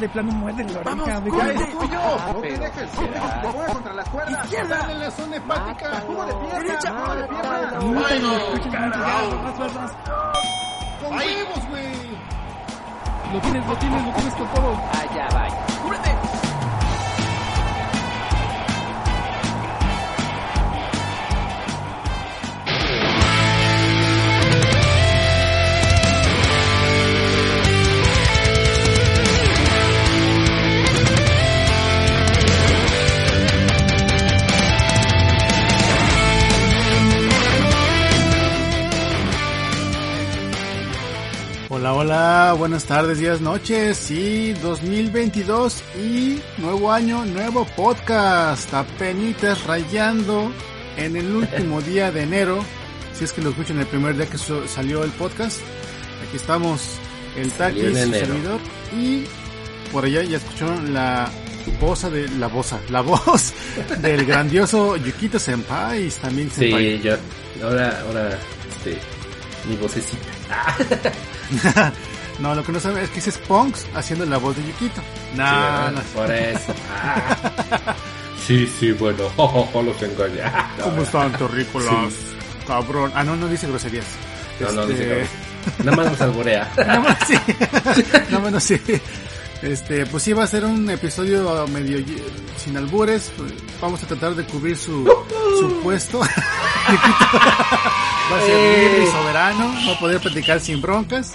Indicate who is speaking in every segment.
Speaker 1: De plano muerde la oreja.
Speaker 2: Vamos, corre, tuyo.
Speaker 1: No te dejes, te mueves contra las cuerdas.
Speaker 2: Izquierda.
Speaker 1: Dale en la zona hepática. Jugo de pierna.
Speaker 2: Derecha.
Speaker 1: Jugo de pierna.
Speaker 2: Ay, no.
Speaker 1: Ay, no.
Speaker 2: Ay, carajo.
Speaker 1: Vas, vas, vas. Con huevos, güey. Lo tienes, lo tienes, lo tienes con todo.
Speaker 2: Allá vaya. ¡Cúbrete!
Speaker 3: Hola, hola, buenas tardes, días, noches, sí, 2022 y nuevo año, nuevo podcast, apenitas rayando en el último día de enero, si es que lo escuchan el primer día que so- salió el podcast, aquí estamos, el Taki, su servidor, y por allá ya escucharon la voz de, la voz, la voz del grandioso Yukito Senpai, también Senpai.
Speaker 2: Sí, yo. Ahora, ahora, este. Mi vocecita.
Speaker 3: no, lo que no saben es que ese es Punks haciendo la voz de Yukito. No,
Speaker 2: Sí,
Speaker 3: no,
Speaker 2: Por eso. Ah. Sí, sí, bueno. los engañé.
Speaker 3: ¿Cómo están, terrícolas? Cabrón. Ah, no, no dice groserías.
Speaker 2: No, no,
Speaker 3: Este,
Speaker 2: dice cabrón. Nada más nos alborea.
Speaker 3: Nada más sí. Nada más sí. Este, pues sí va a ser un episodio medio sin albures. Vamos a tratar de cubrir su, su puesto. va a ser
Speaker 2: Eh.
Speaker 3: libre y soberano. Va a poder platicar sin broncas.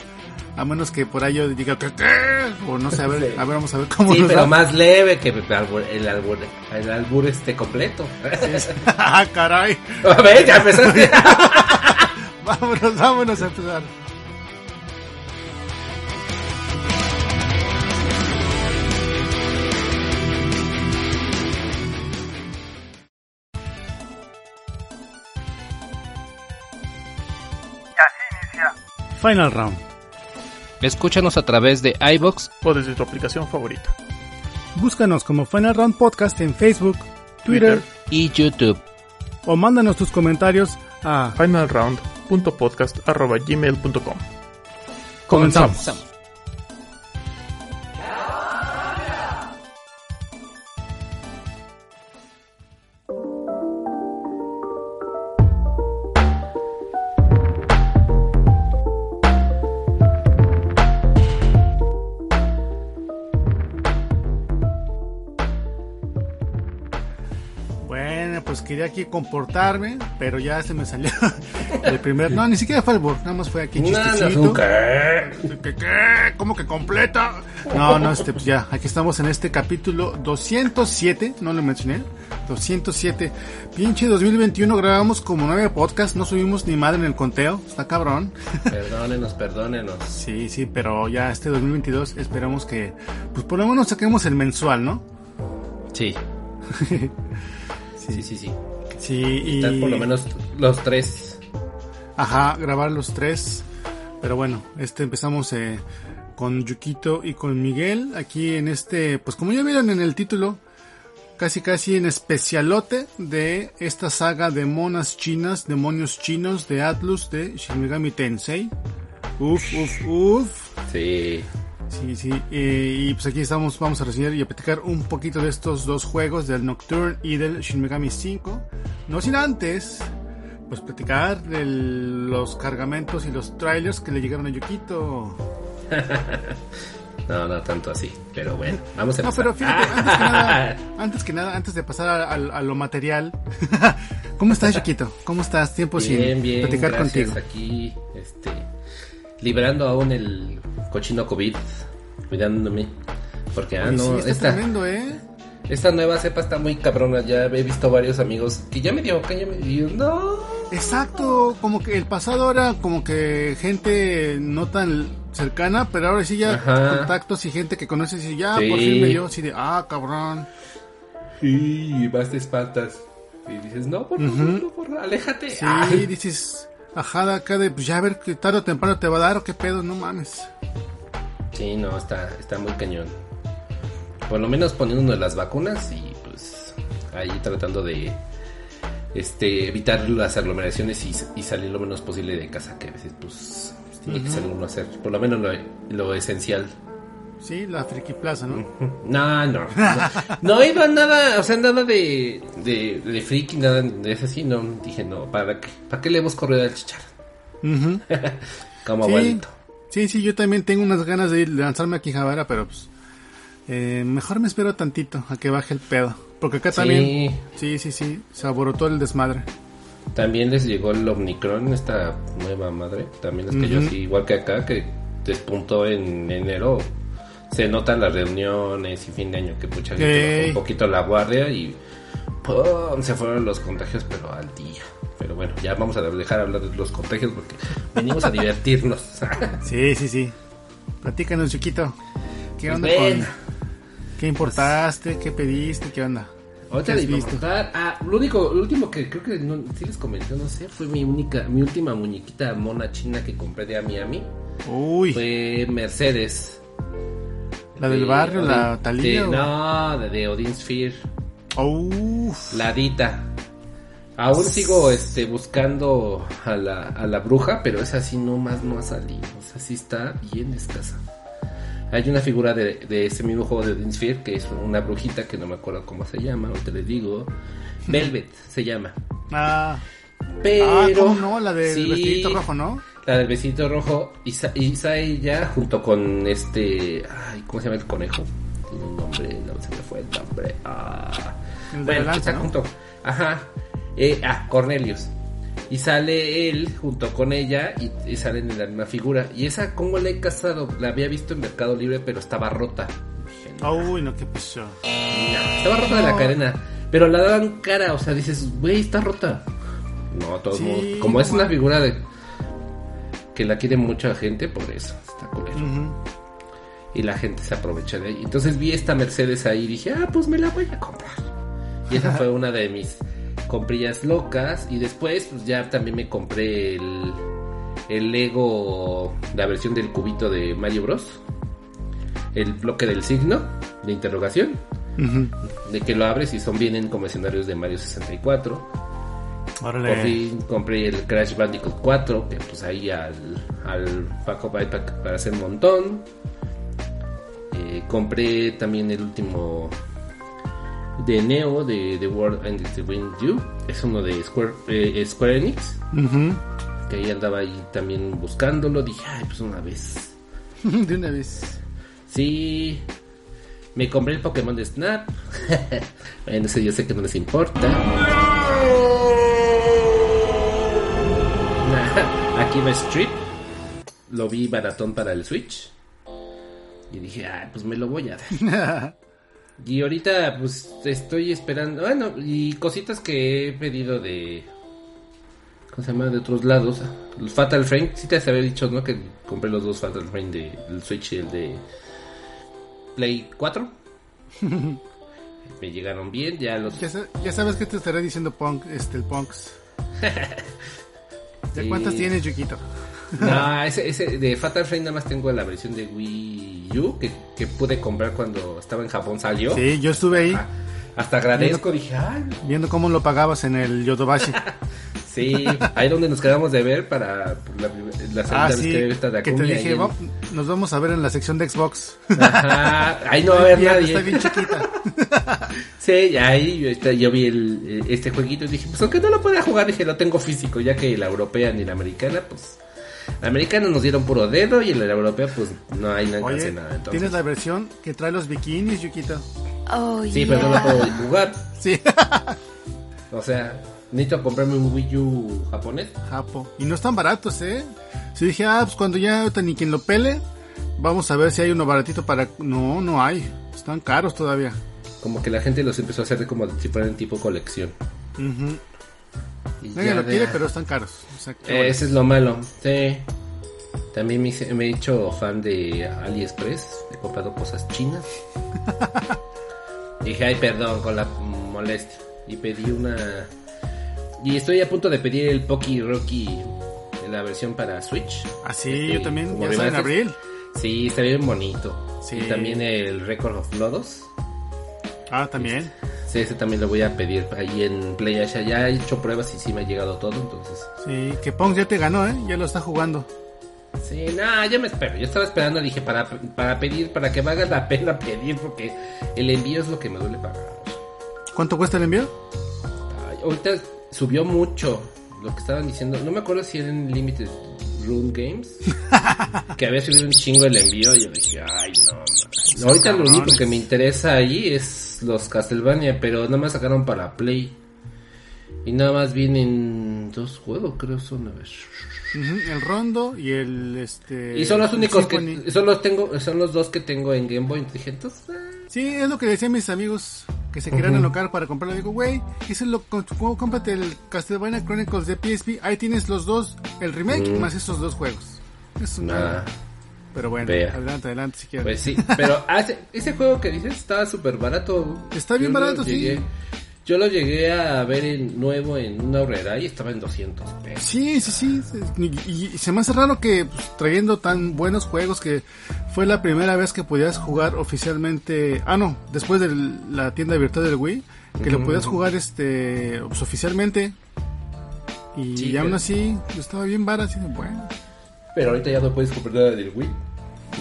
Speaker 3: A menos que por ahí yo diga que o no sé, a ver,
Speaker 2: Sí.
Speaker 3: a ver, vamos a ver cómo
Speaker 2: Sí,
Speaker 3: nos
Speaker 2: pero
Speaker 3: va.
Speaker 2: más leve que el albur, el albur, el albur este completo.
Speaker 3: ah, caray.
Speaker 2: A ver, ya empezaste.
Speaker 3: Vámonos, vámonos a empezar. Final Round.
Speaker 4: Escúchanos a través de iBox
Speaker 1: O desde tu aplicación favorita.
Speaker 3: Búscanos como Final Round Podcast en Facebook, Twitter,
Speaker 4: y YouTube.
Speaker 3: o mándanos tus comentarios a
Speaker 1: Finalround.podcast.gmail.com
Speaker 3: Comenzamos. Bueno, quería aquí comportarme, pero ya se me salió el primer... No, ni siquiera fue el burro, nada más fue aquí chistecito.
Speaker 2: ¿qué?
Speaker 3: ¿Qué, qué? ¿Cómo que completa? No, no, este, pues ya, aquí estamos en este capítulo 207, no lo mencioné, 207. Pinche 2021 grabamos como nueve podcasts, no subimos ni madre en el conteo, está cabrón.
Speaker 2: Perdónenos, perdónenos.
Speaker 3: Sí, sí, pero ya este 2022 esperamos que, pues por lo menos saquemos el mensual, ¿no?
Speaker 2: Sí. Sí, sí, sí.
Speaker 3: Sí, y...
Speaker 2: Están por lo menos los tres.
Speaker 3: Ajá, grabar los tres. Pero bueno, este empezamos eh, con Yukito y con Miguel. Aquí en este, pues como ya vieron en el título, casi casi en especialote de esta saga de monas chinas, demonios chinos de Atlus de Shin Megami Tensei. Uf, uf, uf.
Speaker 2: Sí.
Speaker 3: Sí, sí. eh, y pues aquí estamos, vamos a reseñar y a platicar un poquito de estos dos juegos, del Nocturne y del Shin Megami 5. No sin antes, pues platicar de los cargamentos y los trailers que le llegaron a Yukito.
Speaker 2: No, no tanto así. Pero bueno, vamos a
Speaker 3: No,
Speaker 2: empezar.
Speaker 3: pero fíjate, antes que nada, antes que nada, antes de pasar a, a- a lo material, ¿Cómo estás, Chiquito? ¿Cómo estás? Tiempo
Speaker 2: Bien,
Speaker 3: sin
Speaker 2: bien,
Speaker 3: platicar
Speaker 2: gracias.
Speaker 3: contigo.
Speaker 2: Aquí, este, liberando aún el cochino COVID, cuidándome. Porque, ah, no,
Speaker 3: sí, está
Speaker 2: esta,
Speaker 3: tremendo, ¿eh?
Speaker 2: Esta nueva cepa está muy cabrona. Ya he visto varios amigos que ya me dio, que ya me dio, no.
Speaker 3: Exacto, como que el pasado era como que gente no tan cercana, pero ahora sí ya
Speaker 2: Ajá.
Speaker 3: contactos y gente que conoces y ya
Speaker 2: Sí.
Speaker 3: por fin me dio así de, ah, cabrón.
Speaker 2: Y vas espaldas. Y dices, no, por favor, no, por aléjate.
Speaker 3: Sí,
Speaker 2: Ah.
Speaker 3: dices, ajá, de acá de, pues ya a ver que tarde o temprano te va a dar o qué pedo, no mames.
Speaker 2: Sí, no, está, está muy cañón. Por lo menos poniéndonos las vacunas y pues ahí tratando de este evitar las aglomeraciones y, y salir lo menos posible de casa, que a veces pues, pues, tiene que salir uno a hacer por lo menos lo, lo esencial.
Speaker 3: Sí, la friki plaza, ¿no?
Speaker 2: No, no. No, no iba nada, o sea, nada de, de, de friki, nada de eso así, no. Dije, no, ¿para qué? ¿Para qué le hemos corrido al chicharro?
Speaker 3: Ujú.
Speaker 2: Como
Speaker 3: Sí,
Speaker 2: abuelito.
Speaker 3: sí, sí, yo también tengo unas ganas de lanzarme a Quijabara, pero pues eh, mejor me espero tantito a que baje el pedo. Porque acá
Speaker 2: Sí.
Speaker 3: también, sí, sí, sí, se aborotó el desmadre.
Speaker 2: También les llegó el Omicron, esta nueva madre. También les cayó
Speaker 3: Ujú.
Speaker 2: así, igual que acá, que despuntó en enero. Se notan las reuniones y fin de año que mucha gente
Speaker 3: Ey.
Speaker 2: bajó un poquito la guardia y ¡pum! se fueron los contagios, pero al día. Pero bueno, ya vamos a dejar hablar de los contagios porque venimos a divertirnos.
Speaker 3: Sí, sí, sí. Platícanos, chiquito. ¿Qué
Speaker 2: Pues
Speaker 3: onda con qué importaste? ¿Qué pediste? ¿Qué onda?
Speaker 2: Ahorita contar. Ah, lo único, lo último que creo que no, sí les comenté, no sé, fue mi única, mi última muñequita mona china que compré de a Miami.
Speaker 3: Uy,
Speaker 2: Fue Mercedes.
Speaker 3: la del
Speaker 2: de
Speaker 3: barrio, la
Speaker 2: Odin-
Speaker 3: Talía.
Speaker 2: de- no, de, de Odin Sphere.
Speaker 3: Uf.
Speaker 2: La Dita. Aún sigo este, buscando a la, a la bruja, pero esa sí no más no ha salido. O sea, sí está bien escasa. Hay una figura de, de ese mismo juego de Odin que es una brujita que no me acuerdo cómo se llama, ahorita les digo. Velvet se llama.
Speaker 3: Ah,
Speaker 2: Pero.
Speaker 3: ah, ¿cómo no? La del
Speaker 2: Sí,
Speaker 3: vestidito rojo, ¿no?
Speaker 2: La del vestidito rojo. Y, sa- y sale ella junto con este. Ay, ¿cómo se llama el conejo? Tiene un nombre, no se me fue el nombre. Ah.
Speaker 3: El
Speaker 2: Bueno,
Speaker 3: lanza,
Speaker 2: está
Speaker 3: ¿no?
Speaker 2: junto. Ajá. Eh, ah, Cornelius. Y sale él junto con ella y, y salen en la misma figura. Y esa, ¿cómo la he casado? La había visto en Mercado Libre, pero estaba rota.
Speaker 3: Uy, no, qué pasó.
Speaker 2: no, estaba rota de la cadena. Pero la daban cara, o sea, dices, güey, está rota. No, todos
Speaker 3: Sí,
Speaker 2: modos. Como es una figura de que la quiere mucha gente, por eso está culero.
Speaker 3: Ujú.
Speaker 2: Y la gente se aprovecha de ahí. Entonces vi esta Mercedes ahí y dije, ah, pues me la voy a comprar. Y esa fue una de mis comprillas locas. Y después, pues ya también me compré el, el Lego, la versión del cubito de Mario Bros. El bloque del signo de interrogación. De que lo abres y son vienen como escenarios de Mario 64. Por
Speaker 3: Órale.
Speaker 2: fin compré el Crash Bandicoot 4, que pues ahí al, al iPad para hacer un montón. Eh, compré también el último de Neo de The World and the Wind You. Es uno de Square, eh, Square Enix, que ahí andaba ahí también buscándolo. Dije, ay, pues una vez.
Speaker 3: De una vez.
Speaker 2: Sí. Me compré el Pokémon de Snap. bueno, eso yo sé que no les importa. Aquí va Strip. Lo vi baratón para el Switch. Y dije, ah, pues me lo voy a dar. Y ahorita, pues estoy esperando. Bueno, y cositas que he pedido de. ¿Cómo se llama? De otros lados. El Fatal Frame. Sí te había dicho, ¿no? Que compré los dos Fatal Frame de, del Switch y el de Play 4. Me llegaron bien, ya los.
Speaker 3: Ya, sa- ya sabes que te estaré diciendo punk, este, el punks. ¿Ya
Speaker 2: Sí.
Speaker 3: cuántas tienes, Chiquito?
Speaker 2: No, ese, ese de Fatal Frame nada más tengo la versión de Wii U que, que pude comprar cuando estaba en Japón, salió.
Speaker 3: Sí, yo estuve ahí
Speaker 2: Ah, hasta agradezco, dije, ay,
Speaker 3: viendo cómo lo pagabas en el Yodobashi.
Speaker 2: sí, ahí donde nos quedamos de ver para la, la segunda
Speaker 3: ah,
Speaker 2: vez
Speaker 3: sí,
Speaker 2: que esta de
Speaker 3: que te
Speaker 2: Akumi,
Speaker 3: dije,
Speaker 2: en-
Speaker 3: "Va- nos vamos a ver en la sección de Xbox.
Speaker 2: Ajá, ahí no va a haber nadie.
Speaker 3: Está bien chiquita.
Speaker 2: Sí, ahí yo, este, yo vi el, este jueguito y dije, pues aunque no lo pueda jugar, dije, lo tengo físico, ya que la europea ni la americana, pues... La americana nos dieron puro dedo y en la europea, pues no hay no alcancé
Speaker 3: Oye,
Speaker 2: nada. Entonces,
Speaker 3: tienes la versión que trae los bikinis, Chiquito.
Speaker 5: Oh,
Speaker 2: Sí, pero no la puedo jugar.
Speaker 3: Sí.
Speaker 2: O sea, necesito comprarme un Wii U japonés.
Speaker 3: Japo. Y no están baratos, ¿eh? Si dije, ah, pues cuando ya ahorita ni quien lo pele, vamos a ver si hay uno baratito para... No, no hay. Están caros todavía.
Speaker 2: Como que la gente los empezó a hacer como si fueran tipo colección. Y
Speaker 3: Nadie lo quiere, pero están caros. O sea,
Speaker 2: Eh, ese es lo malo, sí. También me, hice- me he hecho fan de AliExpress. He comprado cosas chinas. Dije, ay, perdón con la molestia. Y pedí una. Y estoy a punto de pedir el Poki Rocky, la versión para Switch.
Speaker 3: Ah, sí,
Speaker 2: Este,
Speaker 3: yo también. Ya en abril.
Speaker 2: Sí, está bien bonito.
Speaker 3: Sí.
Speaker 2: Y también el Record of Lodos.
Speaker 3: Ah, también.
Speaker 2: Sí, ese también lo voy a pedir ahí en PlayAsia. Ya he hecho pruebas y sí me ha llegado todo, entonces.
Speaker 3: Sí, que Pong ya te ganó, ¿eh? Ya lo está jugando.
Speaker 2: Sí, no, yo me espero. Yo estaba esperando, dije, para, para pedir, para que valga la pena pedir, porque el envío es lo que me duele pagar.
Speaker 3: ¿Cuánto cuesta el envío?
Speaker 2: Ay, ahorita subió mucho lo que estaban diciendo. No me acuerdo si era en Limited Run Games, que había subido un chingo el envío. Y yo dije, ay, no, man. Ahorita lo único que me interesa ahí es los Castlevania, pero nada más sacaron para Play. Y nada más vienen dos juegos, creo son, a ver.
Speaker 3: El Rondo y el este.
Speaker 2: Y son los únicos
Speaker 3: Symphony.
Speaker 2: que son los tengo, son los dos que tengo en Game Boy. Dije, entonces, ah,
Speaker 3: Sí, es lo que decían mis amigos que se querían
Speaker 2: Ujú.
Speaker 3: alocar para comprarlo. Digo, güey, eso es lo cómprate el Castlevania Chronicles de PSP. Ahí tienes los dos, el remake
Speaker 2: Mm.
Speaker 3: más esos dos juegos. Es una-. Pero bueno,
Speaker 2: Vea.
Speaker 3: adelante, adelante si quieres.
Speaker 2: Pues sí, pero ah, ese, juego que dices estaba súper barato.
Speaker 3: Está bien
Speaker 2: Yo
Speaker 3: barato, sí.
Speaker 2: Yo lo llegué a ver en nuevo en una horrera y estaba en 200 pesos.
Speaker 3: Sí, sí, sí. Y, se me hace raro que pues, trayendo tan buenos juegos que fue la primera vez que podías jugar oficialmente. Ah, no, después de la tienda virtual del Wii, que lo podías jugar este pues, oficialmente. Y
Speaker 2: Sí,
Speaker 3: aún
Speaker 2: pero-
Speaker 3: así estaba bien barato. Así de, bueno.
Speaker 2: Pero ahorita ya no puedes comprar nada del Wii.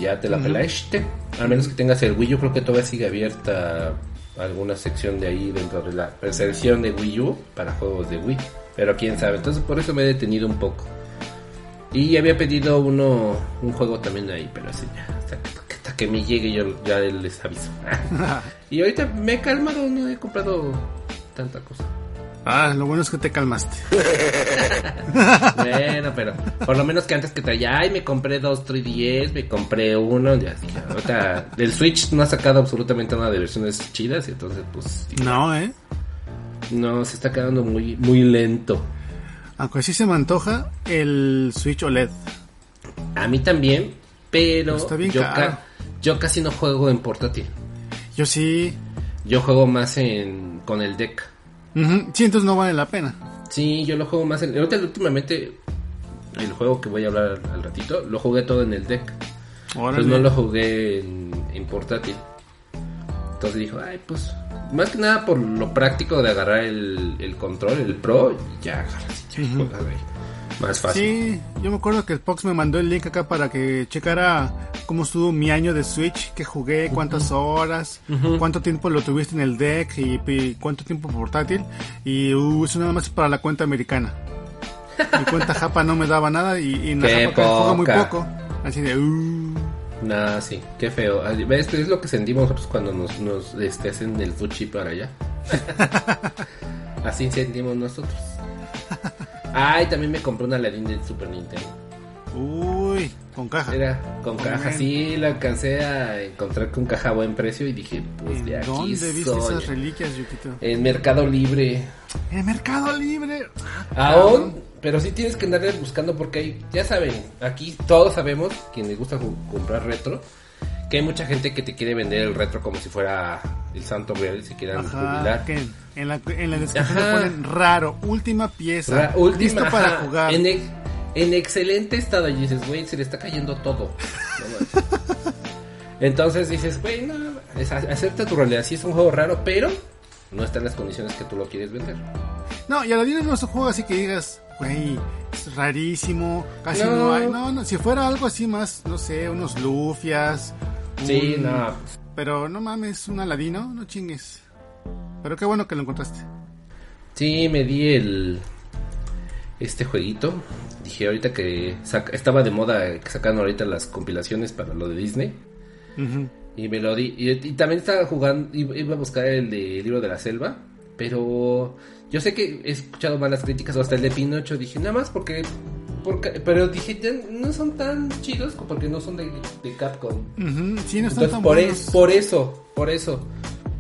Speaker 2: Ya te la
Speaker 3: Ujú.
Speaker 2: pelaste. A menos que tengas el Wii, yo creo que todavía sigue abierta alguna sección de ahí dentro de la sección de Wii U para juegos de Wii. Pero quién sabe. Entonces por eso me he detenido un poco. Y había pedido uno, un juego también ahí, pero así ya. Hasta que, hasta que me llegue yo ya les aviso. y ahorita me he calmado, no he comprado tanta cosa.
Speaker 3: Ah, lo bueno es que te calmaste.
Speaker 2: Bueno, pero por lo menos que antes que traía, ay, me compré dos 3DS, me compré uno, ya que ahorita el Switch no ha sacado absolutamente nada de versiones chidas, y entonces pues
Speaker 3: No, ¿eh?
Speaker 2: no, se está quedando muy, muy lento.
Speaker 3: Aunque sí se me antoja el Switch OLED.
Speaker 2: A mí también, pero
Speaker 3: Está bien
Speaker 2: yo, yo casi no juego en portátil.
Speaker 3: Yo sí.
Speaker 2: Yo juego más en con el deck.
Speaker 3: Ujú, Sí, entonces no vale la pena.
Speaker 2: Sí, yo lo juego más en... Últimamente el juego que voy a hablar al ratito, lo jugué todo en el deck.
Speaker 3: Órale.
Speaker 2: Pues no lo jugué en, en portátil. Entonces dijo, ay, pues, más que nada por lo práctico de agarrar el, el control, el pro, y ya agarras y ya
Speaker 3: Ujú.
Speaker 2: juegas ahí. Más fácil.
Speaker 3: Sí, yo me acuerdo que el Pox me mandó el link acá para que checara cómo estuvo mi año de Switch, que jugué, cuántas horas, cuánto tiempo lo tuviste en el deck y, y cuánto tiempo portátil. Y uh, eso nada más para la cuenta americana. Mi cuenta japa no me daba nada y, y en la japa muy poco. Así de, uh,
Speaker 2: Nah, sí, qué feo. Ah, ¿Ves? Es lo que sentimos nosotros cuando nos, nos este, hacen el fuchi para allá. Así sentimos nosotros. Ay, también me compré una Aladdin del Super Nintendo.
Speaker 3: uy, con caja.
Speaker 2: Era con
Speaker 3: Muy
Speaker 2: caja,
Speaker 3: bien.
Speaker 2: sí, la alcancé a encontrar con caja a buen precio y dije, pues de
Speaker 3: ¿En
Speaker 2: aquí
Speaker 3: ¿Dónde viste
Speaker 2: soy.
Speaker 3: esas reliquias, Yukito?
Speaker 2: En Mercado Libre.
Speaker 3: En Mercado Libre.
Speaker 2: Aún, pero sí tienes que andarle buscando porque hay, ya saben, aquí todos sabemos, quienes gusta ju- comprar retro, que hay mucha gente que te quiere vender el retro como si fuera el santo real y se quieran
Speaker 3: Ajá,
Speaker 2: jubilar.
Speaker 3: que en la, en la descripción
Speaker 2: Ajá.
Speaker 3: le ponen raro, última pieza,
Speaker 2: Ra- última,
Speaker 3: listo para jugar.
Speaker 2: En, ex- en excelente estado y dices, güey, se le está cayendo todo. No. Entonces dices, güey, no, es- acepta tu realidad, sí es un juego raro, pero no está en las condiciones que tú lo quieres vender.
Speaker 3: No, y Aladdin no es un juego así que digas, güey, es rarísimo, casi no.
Speaker 2: No.
Speaker 3: hay. No, no, si fuera algo así más, no sé, unos lufias.
Speaker 2: Sí,
Speaker 3: un-
Speaker 2: no,
Speaker 3: Pero no mames, un Aladino, no chingues. Pero qué bueno que lo encontraste.
Speaker 2: Sí, me di el este jueguito. Dije ahorita que estaba de moda que sacan ahorita las compilaciones para lo de Disney. Y me lo di. Y, y también estaba jugando, iba iba a buscar el de Libro de la Selva. Pero yo sé que he escuchado malas críticas, o hasta el de Pinocho, dije, nada más porque... porque pero dije, ya no son tan chidos porque no son de, de Capcom.
Speaker 3: Sí, no están
Speaker 2: Entonces,
Speaker 3: tan
Speaker 2: por, es- por eso, por eso.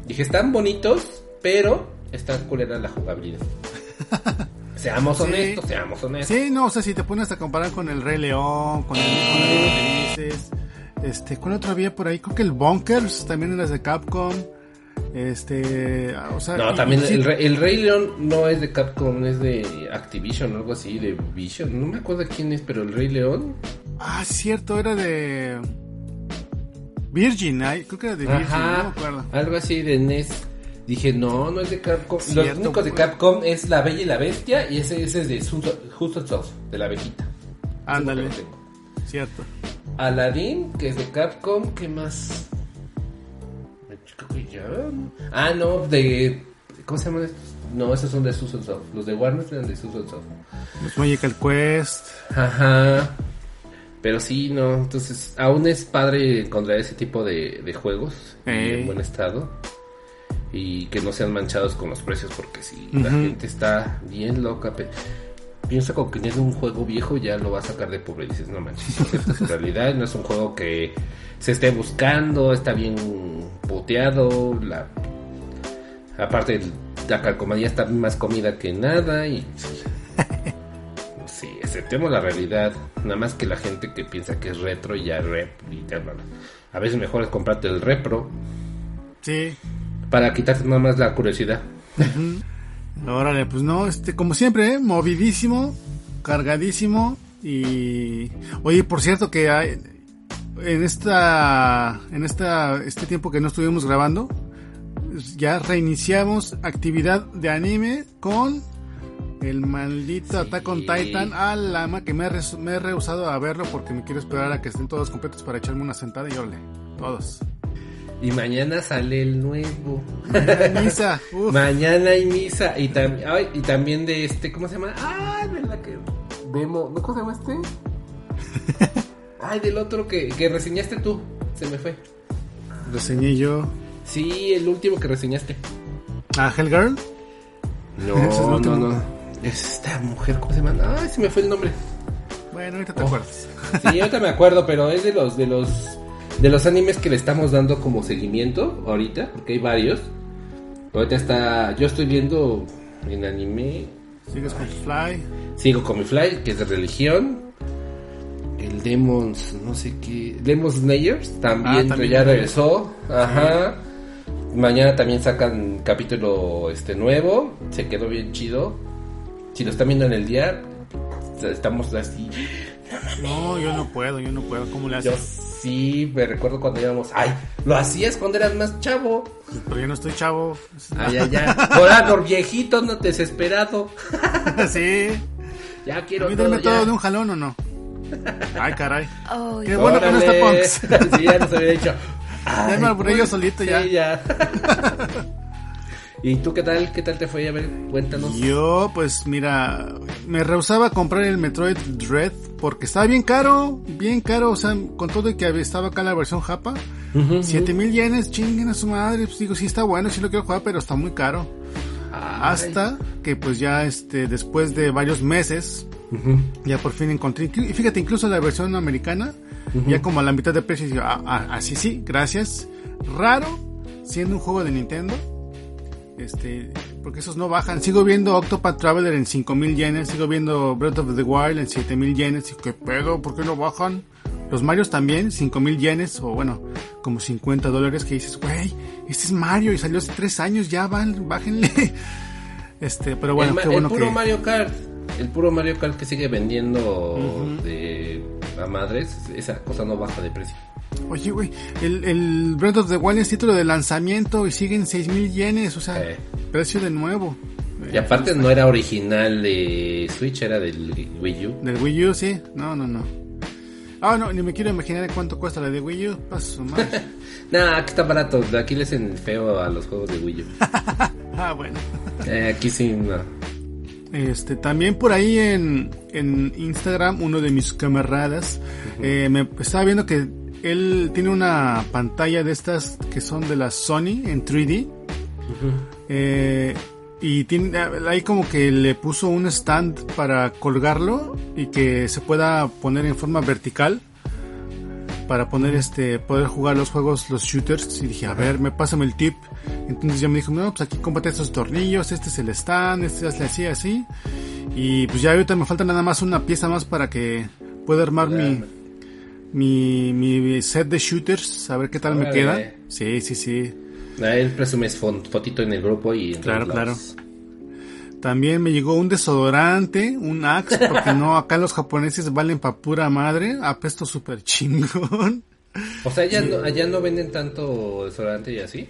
Speaker 2: Dije, están bonitos, pero está culera la jugabilidad. seamos
Speaker 3: Sí.
Speaker 2: honestos, seamos honestos.
Speaker 3: Sí, no, o sea, si te pones a comparar con el Rey León, con el con Felices, este, ¿cuál otro había por ahí? Creo que el Bunkers también era de Capcom. Este, o sea,
Speaker 2: No, también el, Rey- el Rey León no es de Capcom, es de Activision o algo así, de Vision. No me acuerdo quién es, pero el Rey León.
Speaker 3: Ah, cierto, era de Virgin, creo que era de Virgin, no me acuerdo.
Speaker 2: algo así de NES. Dije, no, no es de Capcom. Los
Speaker 3: Cierto,
Speaker 2: únicos de. Capcom es La Bella y la Bestia y ese, ese es de Justo Justo Souls, de la abejita.
Speaker 3: Ándale, cierto.
Speaker 2: Aladdin, que es de Capcom, ¿qué más? Ah, no, de. ¿Cómo se llaman estos? No, esos son de Susan Soft. Los de Warner eran de Susan Soft.
Speaker 3: Los Magical Quest.
Speaker 2: Ajá. Pero sí, no. Entonces, aún es padre encontrar ese tipo de, de juegos en buen estado. Y que no sean manchados con los precios, porque si la gente está bien loca. pe- Piensa con que es un juego viejo, ya lo va a sacar de pobre. Y dices, no manches, su realidad. No es un juego que se esté buscando, está bien puteado. La... Aparte, la calcomanía está más comida que nada. Y Sí, aceptemos la realidad. Nada más que la gente que piensa que es retro y ya rep. Y. A veces mejor es comprarte el repro
Speaker 3: Sí.
Speaker 2: para quitarte nada más la curiosidad.
Speaker 3: Órale, pues no, este, como siempre, ¿eh? movidísimo, cargadísimo y, oye, por cierto que hay, en esta, en esta, este tiempo que no estuvimos grabando, ya reiniciamos actividad de anime con el maldito Attack on Titan a la ma que me he, me he rehusado a verlo porque me quiero esperar a que estén todos completos para echarme una sentada y órale, todos.
Speaker 2: Y mañana sale el nuevo.
Speaker 3: Misa, uf.
Speaker 2: Mañana hay misa. Y, tam- ay, y también de este, ¿cómo se llama? Ay, ¿verdad que vemos? ¿No cómo se llama este? Ay, del otro que, que reseñaste tú. Se me fue.
Speaker 3: reseñé yo
Speaker 2: Sí, el último que reseñaste.
Speaker 3: a Hellgirl.
Speaker 2: No,
Speaker 3: es
Speaker 2: no,
Speaker 3: último.
Speaker 2: no. Es esta mujer, ¿cómo se llama? Ay, se me fue el nombre.
Speaker 3: Bueno, ahorita te
Speaker 2: Oh.
Speaker 3: acuerdas.
Speaker 2: Sí, ahorita me acuerdo, pero es de los de los de los animes que le estamos dando como seguimiento ahorita, porque hay varios. Ahorita está, yo estoy viendo en anime,
Speaker 3: Sigues con fly.
Speaker 2: sigo con mi fly, que es de religión. El Demons, no sé qué, Demon Slayers también,
Speaker 3: Ah, también
Speaker 2: ya regresó. Ajá. Mañana también sacan capítulo este nuevo, se quedó bien chido. Si lo están viendo en el día, estamos así
Speaker 3: No, yo no puedo, yo no puedo. ¿Cómo le
Speaker 2: Yo
Speaker 3: haces?
Speaker 2: Sí, me recuerdo cuando íbamos. Ay, lo hacías cuando eras más chavo.
Speaker 3: Pero yo no estoy chavo.
Speaker 2: Ay, ay, ya. Ahora, por viejito, no desesperado.
Speaker 3: sí.
Speaker 2: Ya quiero
Speaker 3: ¿A mí
Speaker 2: todo.
Speaker 3: todo de un jalón o no? Ay, caray.
Speaker 5: Ay,
Speaker 3: Qué bueno que no está. Punks.
Speaker 2: sí, ya nos había dicho.
Speaker 3: Ya me aburrí yo solito ya.
Speaker 2: Sí, ya. ¿Y tú qué tal? ¿Qué tal te fue? A ver, cuéntanos.
Speaker 3: Yo, pues mira, me rehusaba a comprar el Metroid Dread porque estaba bien caro, bien caro, o sea, con todo y que había- estaba acá la versión japa, siete mil yenes, chinguen a su madre, pues digo, sí está bueno, sí lo quiero jugar, pero está muy caro.
Speaker 2: Ay.
Speaker 3: Hasta que pues ya este, después de varios meses, ya por fin encontré, y fíjate, incluso la versión americana, ya como a la mitad de precio, digo, ah, ah, así sí, gracias. Raro, siendo un juego de Nintendo, este, porque esos no bajan. Sigo viendo Octopath Traveler en 5000 yenes, sigo viendo Breath of the Wild en 7000 yenes, y qué pedo, ¿por qué no bajan? Los Marios también, 5000 yenes, o bueno, como 50 dólares, que dices, güey, este es Mario y salió hace 3 años, ya van, bájenle. Este, pero bueno,
Speaker 2: el,
Speaker 3: qué bueno
Speaker 2: el puro
Speaker 3: que.
Speaker 2: Mario Kart. El puro Mario Kart que sigue vendiendo de a madres. Esa cosa no baja de precio.
Speaker 3: Oye, güey, el, el Breath of the Wild es título de lanzamiento y siguen 6000 yenes, o sea,
Speaker 2: Eh.
Speaker 3: precio de nuevo.
Speaker 2: Y aparte no era original de Switch, era del Wii U.
Speaker 3: Del Wii U, sí, no, no, no. Ah, no, ni me quiero imaginar cuánto cuesta la de Wii U, paso más.
Speaker 2: Nah, aquí está barato. Aquí le hacen feo a los juegos de Wii U.
Speaker 3: ah, bueno.
Speaker 2: Eh, aquí sí, no.
Speaker 3: Este, también por ahí en, en Instagram, uno de mis camaradas, eh, me estaba viendo que él tiene una pantalla de estas que son de la Sony en 3D. Eh, Y tiene, ahí como que le puso un stand para colgarlo y que se pueda poner en forma vertical para poner este poder jugar los juegos los shooters. Y dije a ver me pásame el tip. Entonces ya me dijo no pues aquí cómprate estos tornillos este es el stand este es así así. Y pues ya ahorita me falta nada más una pieza más para que pueda armar mi, mi mi set de shooters a ver qué tal me queda sí sí sí
Speaker 2: Ahí presumes fotito en el grupo y en
Speaker 3: Claro, claro. También me llegó un desodorante, un Axe, porque no, acá los japoneses valen pa' pura madre, apesto súper chingón.
Speaker 2: O sea, allá, no, allá no venden tanto desodorante y así.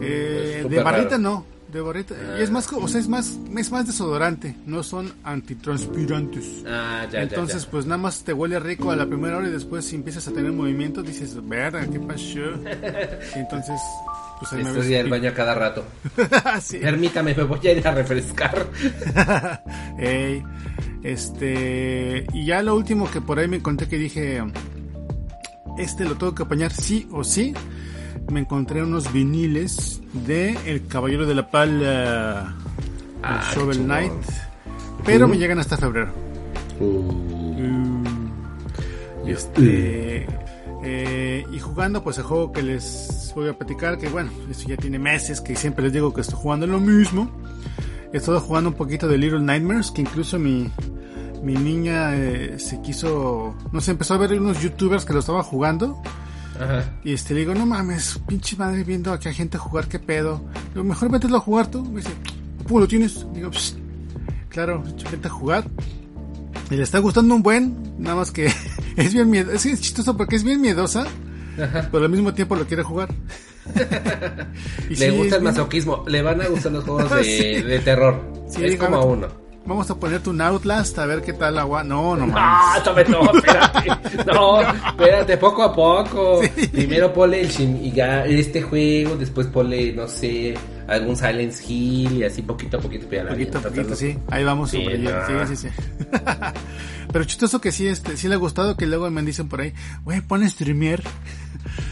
Speaker 3: Eh,
Speaker 2: Pues,
Speaker 3: de barrita
Speaker 2: raro.
Speaker 3: no, de barrita. Y es más, o sea, es más, es más desodorante, no son antitranspirantes.
Speaker 2: Ah, ya,
Speaker 3: Entonces,
Speaker 2: ya, ya.
Speaker 3: pues nada más te huele rico a la primera hora y después si empiezas a tener movimiento dices, verga, ¿qué pasó? Y entonces, pues ahí me
Speaker 2: Estoy
Speaker 3: ves.
Speaker 2: al baño a cada rato.
Speaker 3: Sí.
Speaker 2: Permítame, me voy a ir a refrescar.
Speaker 3: Ey, este, y ya lo último que por ahí me encontré que dije, este lo tengo que apañar sí o sí. Me encontré unos viniles de El Caballero de la Pala,
Speaker 2: Ah,
Speaker 3: el Shovel
Speaker 2: chingón.
Speaker 3: Knight, pero
Speaker 2: Uh.
Speaker 3: me llegan hasta febrero.
Speaker 2: Uh,
Speaker 3: Y este, eh, y jugando pues el juego que les voy a platicar, que bueno, eso ya tiene meses que siempre les digo que estoy jugando lo mismo. He estado jugando un poquito de Little Nightmares, que incluso mi, mi niña eh, se quiso, no sé, empezó a ver unos youtubers que lo estaban jugando.
Speaker 2: Ajá.
Speaker 3: Y este le digo, no mames, pinche madre viendo a que hay gente jugar, qué pedo. Digo, mejor vete a jugar tú. Me dice, ¿cómo lo tienes? Digo, "Psst, claro, vete a jugar. Y le está gustando un buen, nada más que es bien miedosa. Es, es chistoso porque es bien miedosa, pero al mismo tiempo lo quiere jugar. Y
Speaker 2: Le
Speaker 3: sí,
Speaker 2: gusta el
Speaker 3: bien-
Speaker 2: masoquismo. Le van a gustar los juegos de,
Speaker 3: Sí.
Speaker 2: de terror.
Speaker 3: Sí,
Speaker 2: es como a uno.
Speaker 3: Vamos a ponerte un Outlast a ver qué tal agua. No, no
Speaker 2: No,
Speaker 3: mames.
Speaker 2: tome, no, espérate. No, espérate, poco a poco. Primero ponle el Shin Iga- este juego, después ponle, no sé, algún Silent Hill y así poquito a poquito.
Speaker 3: Poquito a poquito, sí. Ahí vamos
Speaker 2: Sí, no.
Speaker 3: Sí, sí, sí. Pero chistoso que sí, este, sí le ha gustado que luego me dicen por ahí, güey, pon streamer.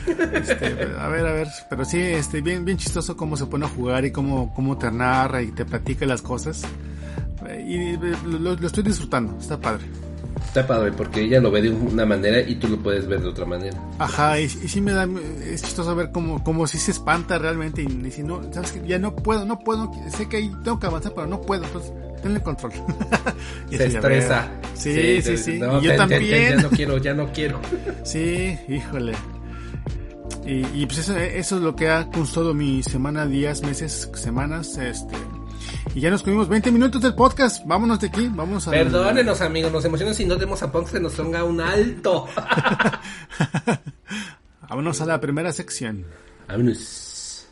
Speaker 3: Este, a ver, a ver, pero sí, este, bien, bien chistoso cómo se pone a jugar y cómo, cómo te narra y te platica las cosas. Y lo, lo estoy disfrutando, está padre.
Speaker 2: Está padre porque ella lo ve de una manera y tú lo puedes ver de otra manera.
Speaker 3: Ajá, y, y sí me da, es chistoso ver cómo, cómo sí se espanta realmente y dice, no, sabes que ya no puedo, no puedo, sé que ahí tengo que avanzar, pero no puedo, entonces tenle control. Y
Speaker 2: Se estresa.
Speaker 3: Sí, sí, sí.
Speaker 2: no,
Speaker 3: y yo también.
Speaker 2: ya no quiero, ya no quiero.
Speaker 3: Sí, híjole. Y, y pues eso, eso es lo que ha costado mi semana, días, meses, semanas, este. Y ya nos comimos 20 minutos del podcast. Vámonos de aquí, vámonos a...
Speaker 2: Perdónenos, amigos, nos emocionamos si no demos a Punk se nos ponga un alto.
Speaker 3: Vámonos a la primera sección.
Speaker 2: Vámonos.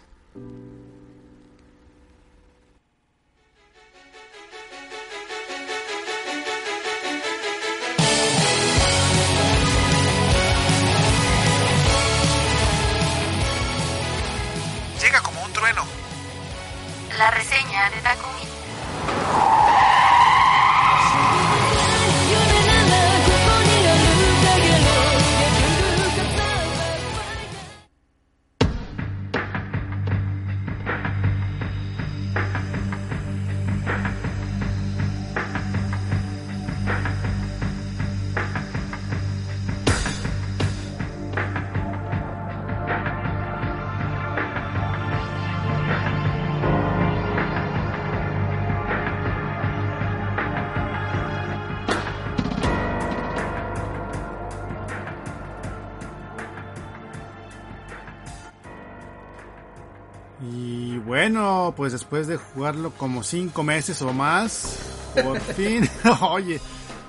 Speaker 3: Pues después de jugarlo como 5 meses o más, por fin, oye,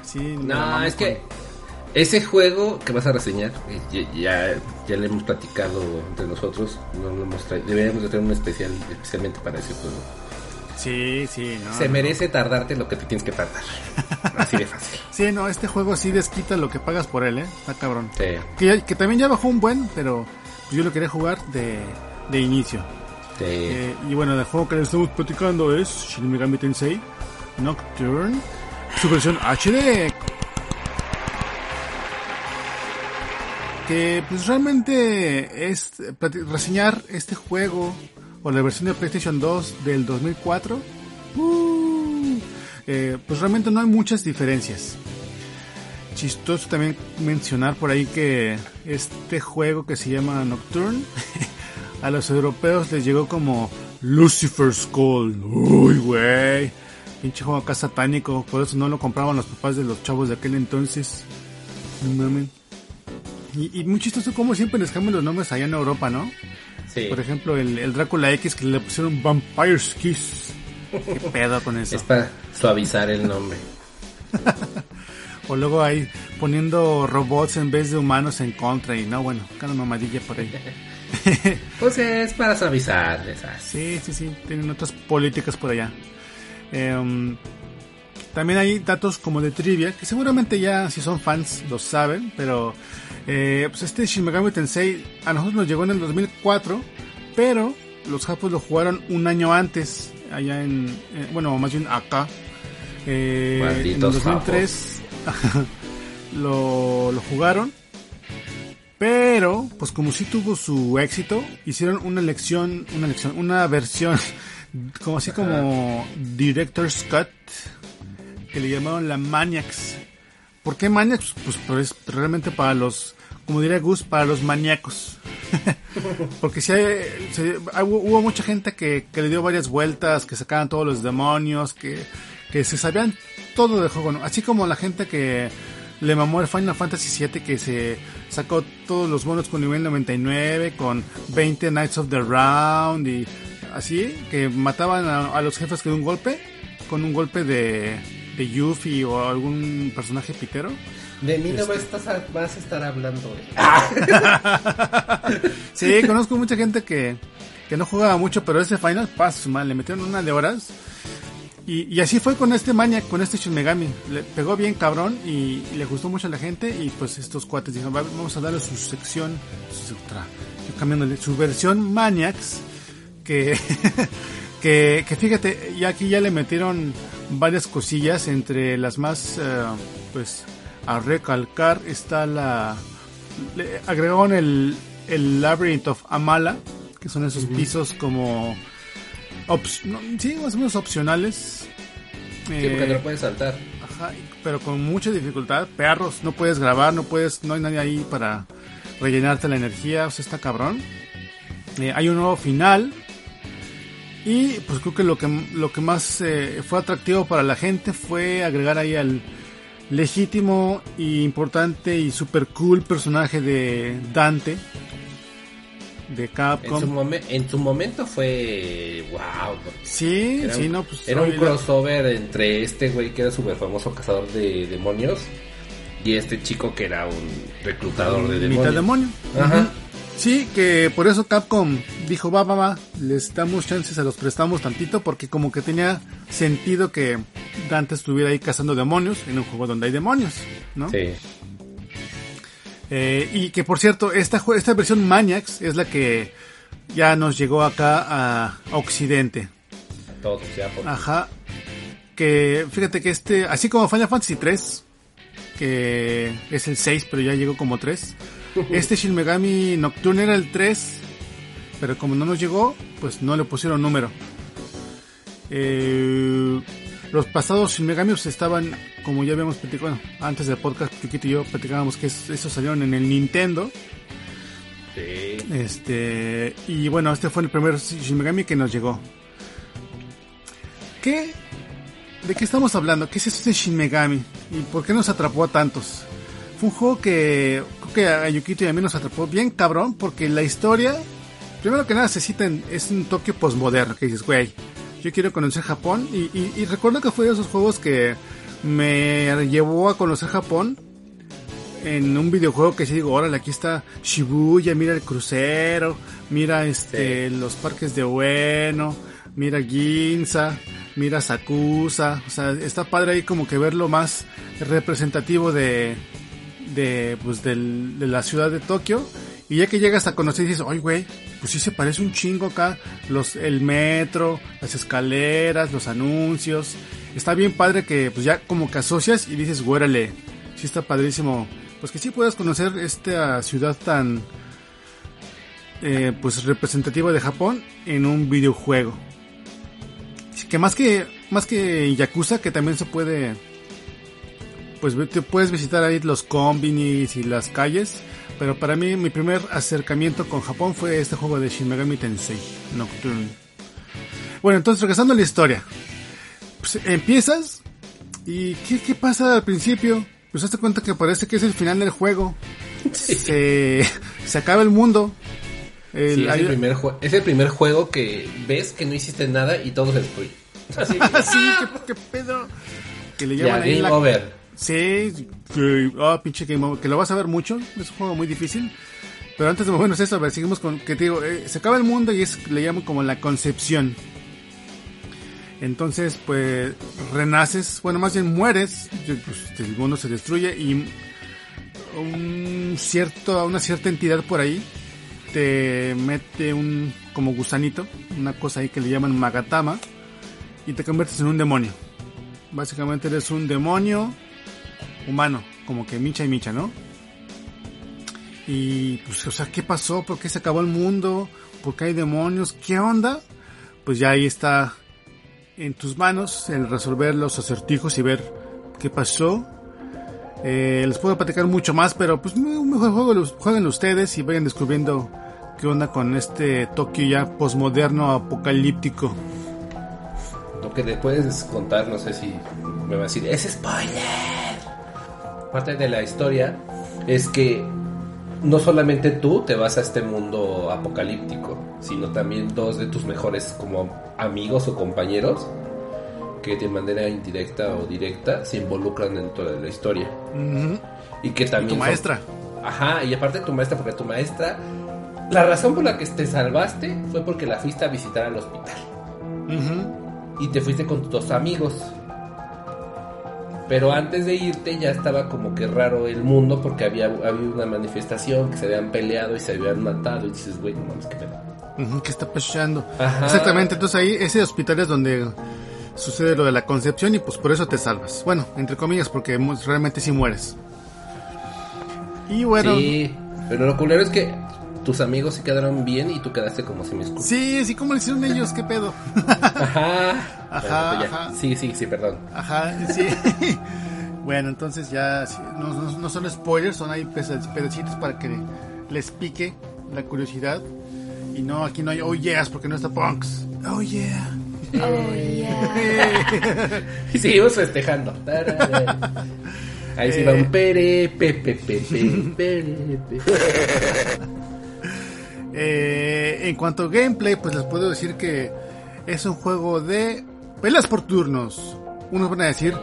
Speaker 3: sí,
Speaker 2: No, es que ese juego que vas a reseñar, eh, ya, ya, ya le hemos platicado entre nosotros, no lo hemos deberíamos de tener un especial especialmente para ese juego.
Speaker 3: Sí, sí, no.
Speaker 2: Se
Speaker 3: no.
Speaker 2: merece tardarte lo que te tienes que tardar. Así de fácil.
Speaker 3: Sí, no, este juego sí desquita lo que pagas por él, ¿eh? Está cabrón.
Speaker 2: Sí.
Speaker 3: Que, que también ya bajó un buen, pero yo lo quería jugar de, de inicio.
Speaker 2: Sí.
Speaker 3: Eh, y bueno, el juego que les estamos platicando es Shin Megami Tensei Nocturne, su versión HD. Que pues realmente es reseñar este juego o la versión de PlayStation 2 del 2004 eh, pues realmente no hay muchas diferencias. Chistoso también mencionar por ahí que este juego que se llama Nocturne a los europeos les llegó como Lucifer's Call. Uy, güey. Pinche juego acá satánico. Por eso no lo compraban los papás de los chavos de aquel entonces. No mames. Y, y muy chistoso como siempre les cambian los nombres allá en Europa, ¿no?
Speaker 2: Sí.
Speaker 3: Por ejemplo, el, el Drácula X que le pusieron Vampire's Kiss. ¿Qué pedo con eso?
Speaker 2: Es para suavizar el nombre.
Speaker 3: O luego ahí poniendo robots en vez de humanos en contra y no, bueno, cada mamadilla por ahí.
Speaker 2: Pues es para suavizar esas.
Speaker 3: Sí, sí, sí, tienen otras políticas por allá. Em, también hay datos como de trivia, que seguramente ya si son fans lo saben, pero eh, pues este Shin Megami Tensei a nosotros nos llegó en el 2004, pero los japos lo jugaron un año antes, allá en, eh, bueno, más bien acá. Eh, en el
Speaker 2: Malditos
Speaker 3: 2003 lo, lo jugaron, pero pues como sí tuvo su éxito, hicieron una lección, una lección, una versión como así como Director's Cut que le llamaron la Maniacs. ¿Por qué Maniacs? Pues, pues realmente para los, como diría Gus, para los maníacos. Porque si hay, hubo mucha gente que, que le dio varias vueltas, que sacaban todos los demonios, que, que se sabían todo del juego, ¿no? Así como la gente que le mamó el Final Fantasy VII, que se sacó todos los monos con nivel 99, con 20 Knights of the Round y así, que mataban a, a los jefes con un golpe, con un golpe de, de Yuffie o algún personaje pitero.
Speaker 2: De mí no
Speaker 3: Este.
Speaker 2: vas, a, vas a estar hablando. eh.
Speaker 3: Sí, conozco mucha gente que, que no jugaba mucho, pero ese Final Pass, man, le metieron una de horas. Y, y así fue con este Maniac, con este Shin Megami. Le pegó bien cabrón y, y le gustó mucho a la gente. Y pues estos cuates dijeron, "Va- vamos a darle su sección, su, otra, yo cambiándole, su versión Maniacs. Que, que, que fíjate, y aquí ya le metieron varias cosillas. Entre las más, eh, pues, a recalcar está la, le agregaron el, el Labyrinth of Amala, que son esos pisos como... no, sí, más o menos opcionales.
Speaker 2: Sí,
Speaker 3: Eh,
Speaker 2: porque te lo puedes saltar.
Speaker 3: ajá, pero con mucha dificultad. Perros, no puedes grabar, no puedes, no hay nadie ahí para rellenarte la energía, o sea, está cabrón. Eh, hay un nuevo final. Y pues creo que lo que, lo que más eh, fue atractivo para la gente fue agregar ahí al legítimo y importante y super cool personaje de Dante de
Speaker 2: En
Speaker 3: Capcom.
Speaker 2: su, momen- en su momento fue. ¡Wow!
Speaker 3: Sí,
Speaker 2: Era
Speaker 3: sí, no, pues
Speaker 2: Era un crossover entre este güey que era súper famoso cazador de demonios y este chico que era un reclutador de demonios.
Speaker 3: mitad demonio.
Speaker 2: Ajá.
Speaker 3: Sí, que por eso Capcom dijo, va, va, va, les damos chances, se los prestamos tantito, porque como que tenía sentido que Dante estuviera ahí cazando demonios en un juego donde hay demonios, ¿no?
Speaker 2: Sí.
Speaker 3: Eh, y que por cierto, esta, esta versión Maniacs es la que ya nos llegó acá a, a Occidente.
Speaker 2: Todos ya por...
Speaker 3: Ajá. Que fíjate que este, así como Final Fantasy 3, que es el 6, pero ya llegó como 3. Este Shin Megami Nocturne era el 3, pero como no nos llegó, pues no le pusieron número. Eh, los pasados Shin Megami estaban, como ya habíamos platicado, bueno, antes del podcast, Chiquito y yo platicábamos que es- esos salieron en el Nintendo.
Speaker 2: Sí.
Speaker 3: Este, y bueno, este fue el primer Shin Megami que nos llegó. ¿Qué? ¿De qué estamos hablando? ¿Qué es esto de Shin Megami? ¿Y por qué nos atrapó a tantos? Fue un juego que creo que a Yukito y a mí nos atrapó bien cabrón porque la historia, primero que nada se cita en, es un Tokio postmoderno que dices, güey, yo quiero conocer Japón y, y- y recuerdo que fue de esos juegos que me llevó a conocer Japón en un videojuego que sí digo, órale, aquí está Shibuya, mira el crucero, mira este los parques de Ueno, mira Ginza, mira Sakusa, o sea, está padre ahí como que verlo más representativo de de pues del- de la ciudad de Tokio. Y ya que llegas a conocer dices, "Ay, güey, pues sí se parece un chingo acá los el metro, las escaleras, los anuncios." Está bien padre que pues ya como que asocias y dices, "Güérale, sí está padrísimo." Pues que sí puedas conocer esta ciudad tan eh, pues representativa de Japón en un videojuego. Que más que más que Yakuza, que también se puede, pues te puedes visitar ahí los combinis y las calles. Pero para mí mi primer acercamiento con Japón fue este juego de Shin Megami Tensei Nocturne. Bueno, entonces regresando a la historia. Pues empiezas y ¿qué, qué pasa al principio? Pues hazte cuenta que parece que es el final del juego. Se, se acaba el mundo. El-
Speaker 2: Sí, es,
Speaker 3: hay-
Speaker 2: el primer jue- es el primer juego que ves que no hiciste nada y todo se destruye. Así,
Speaker 3: sí, ¿qué, qué pedo. Que le
Speaker 2: ya,
Speaker 3: llaman ahí
Speaker 2: game
Speaker 3: la-
Speaker 2: over.
Speaker 3: Sí, que, ah, pinche Game que lo vas a ver mucho, es un juego muy difícil. Pero antes de movernos eso, seguimos con, que te digo, eh, se acaba el mundo y es, le llaman como la concepción. Entonces, pues, renaces, bueno, más bien mueres, pues, el mundo se destruye y un cierto, una cierta entidad por ahí te mete un, como gusanito, una cosa ahí que le llaman Magatama, y te conviertes en un demonio. Básicamente eres un demonio humano, como que micha y micha, ¿no? Y pues, o sea, ¿qué pasó? ¿Por qué se acabó el mundo? ¿Por qué hay demonios? ¿Qué onda? Pues ya ahí está en tus manos el resolver los acertijos y ver qué pasó. Eh, les puedo platicar mucho más, pero pues mejor juego, jueguen ustedes y vayan descubriendo qué onda con este Tokio ya posmoderno apocalíptico.
Speaker 2: Lo que puedes contar, no sé si me va a decir, es spoiler. Parte de la historia es que no solamente tú te vas a este mundo apocalíptico, sino también dos de tus mejores como amigos o compañeros que de manera indirecta o directa se involucran dentro de la historia. Y que también...
Speaker 3: Tu
Speaker 2: son-
Speaker 3: maestra.
Speaker 2: Ajá, y aparte tu maestra, porque tu maestra... La razón por la que te salvaste fue porque la fuiste a visitar al hospital y te fuiste con tus dos amigos. Pero antes de irte ya estaba como que raro el mundo porque había, había una manifestación que se habían peleado y se habían matado y dices, güey, no mames, qué pedo.
Speaker 3: ¿Qué está pasando?
Speaker 2: Ajá.
Speaker 3: Exactamente, entonces ahí ese hospital es donde sucede lo de la concepción y pues por eso te salvas. Bueno, entre comillas, porque realmente sí mueres. Y bueno, Sí,
Speaker 2: pero lo culero es que tus amigos se quedaron bien y tú quedaste como si me escuchas.
Speaker 3: sí, ¿cómo le hicieron ellos? ¿Qué pedo?
Speaker 2: Ajá.
Speaker 3: Ajá,
Speaker 2: Bueno, ya.
Speaker 3: ajá.
Speaker 2: Sí, sí, sí, perdón.
Speaker 3: Ajá, sí. bueno, entonces ya sí, no, no- no son spoilers, son ahí peda- pedacitos para que les pique la curiosidad. Y no, aquí no hay oh yes porque no está punks. Oh yeah.
Speaker 5: Oh, yeah.
Speaker 2: Y seguimos festejando. Ahí sí va un pere, pepe, pepe, pere, pe.
Speaker 3: Eh, en cuanto a gameplay, pues les puedo decir que es un juego de peleas por turnos. Unos van a decir,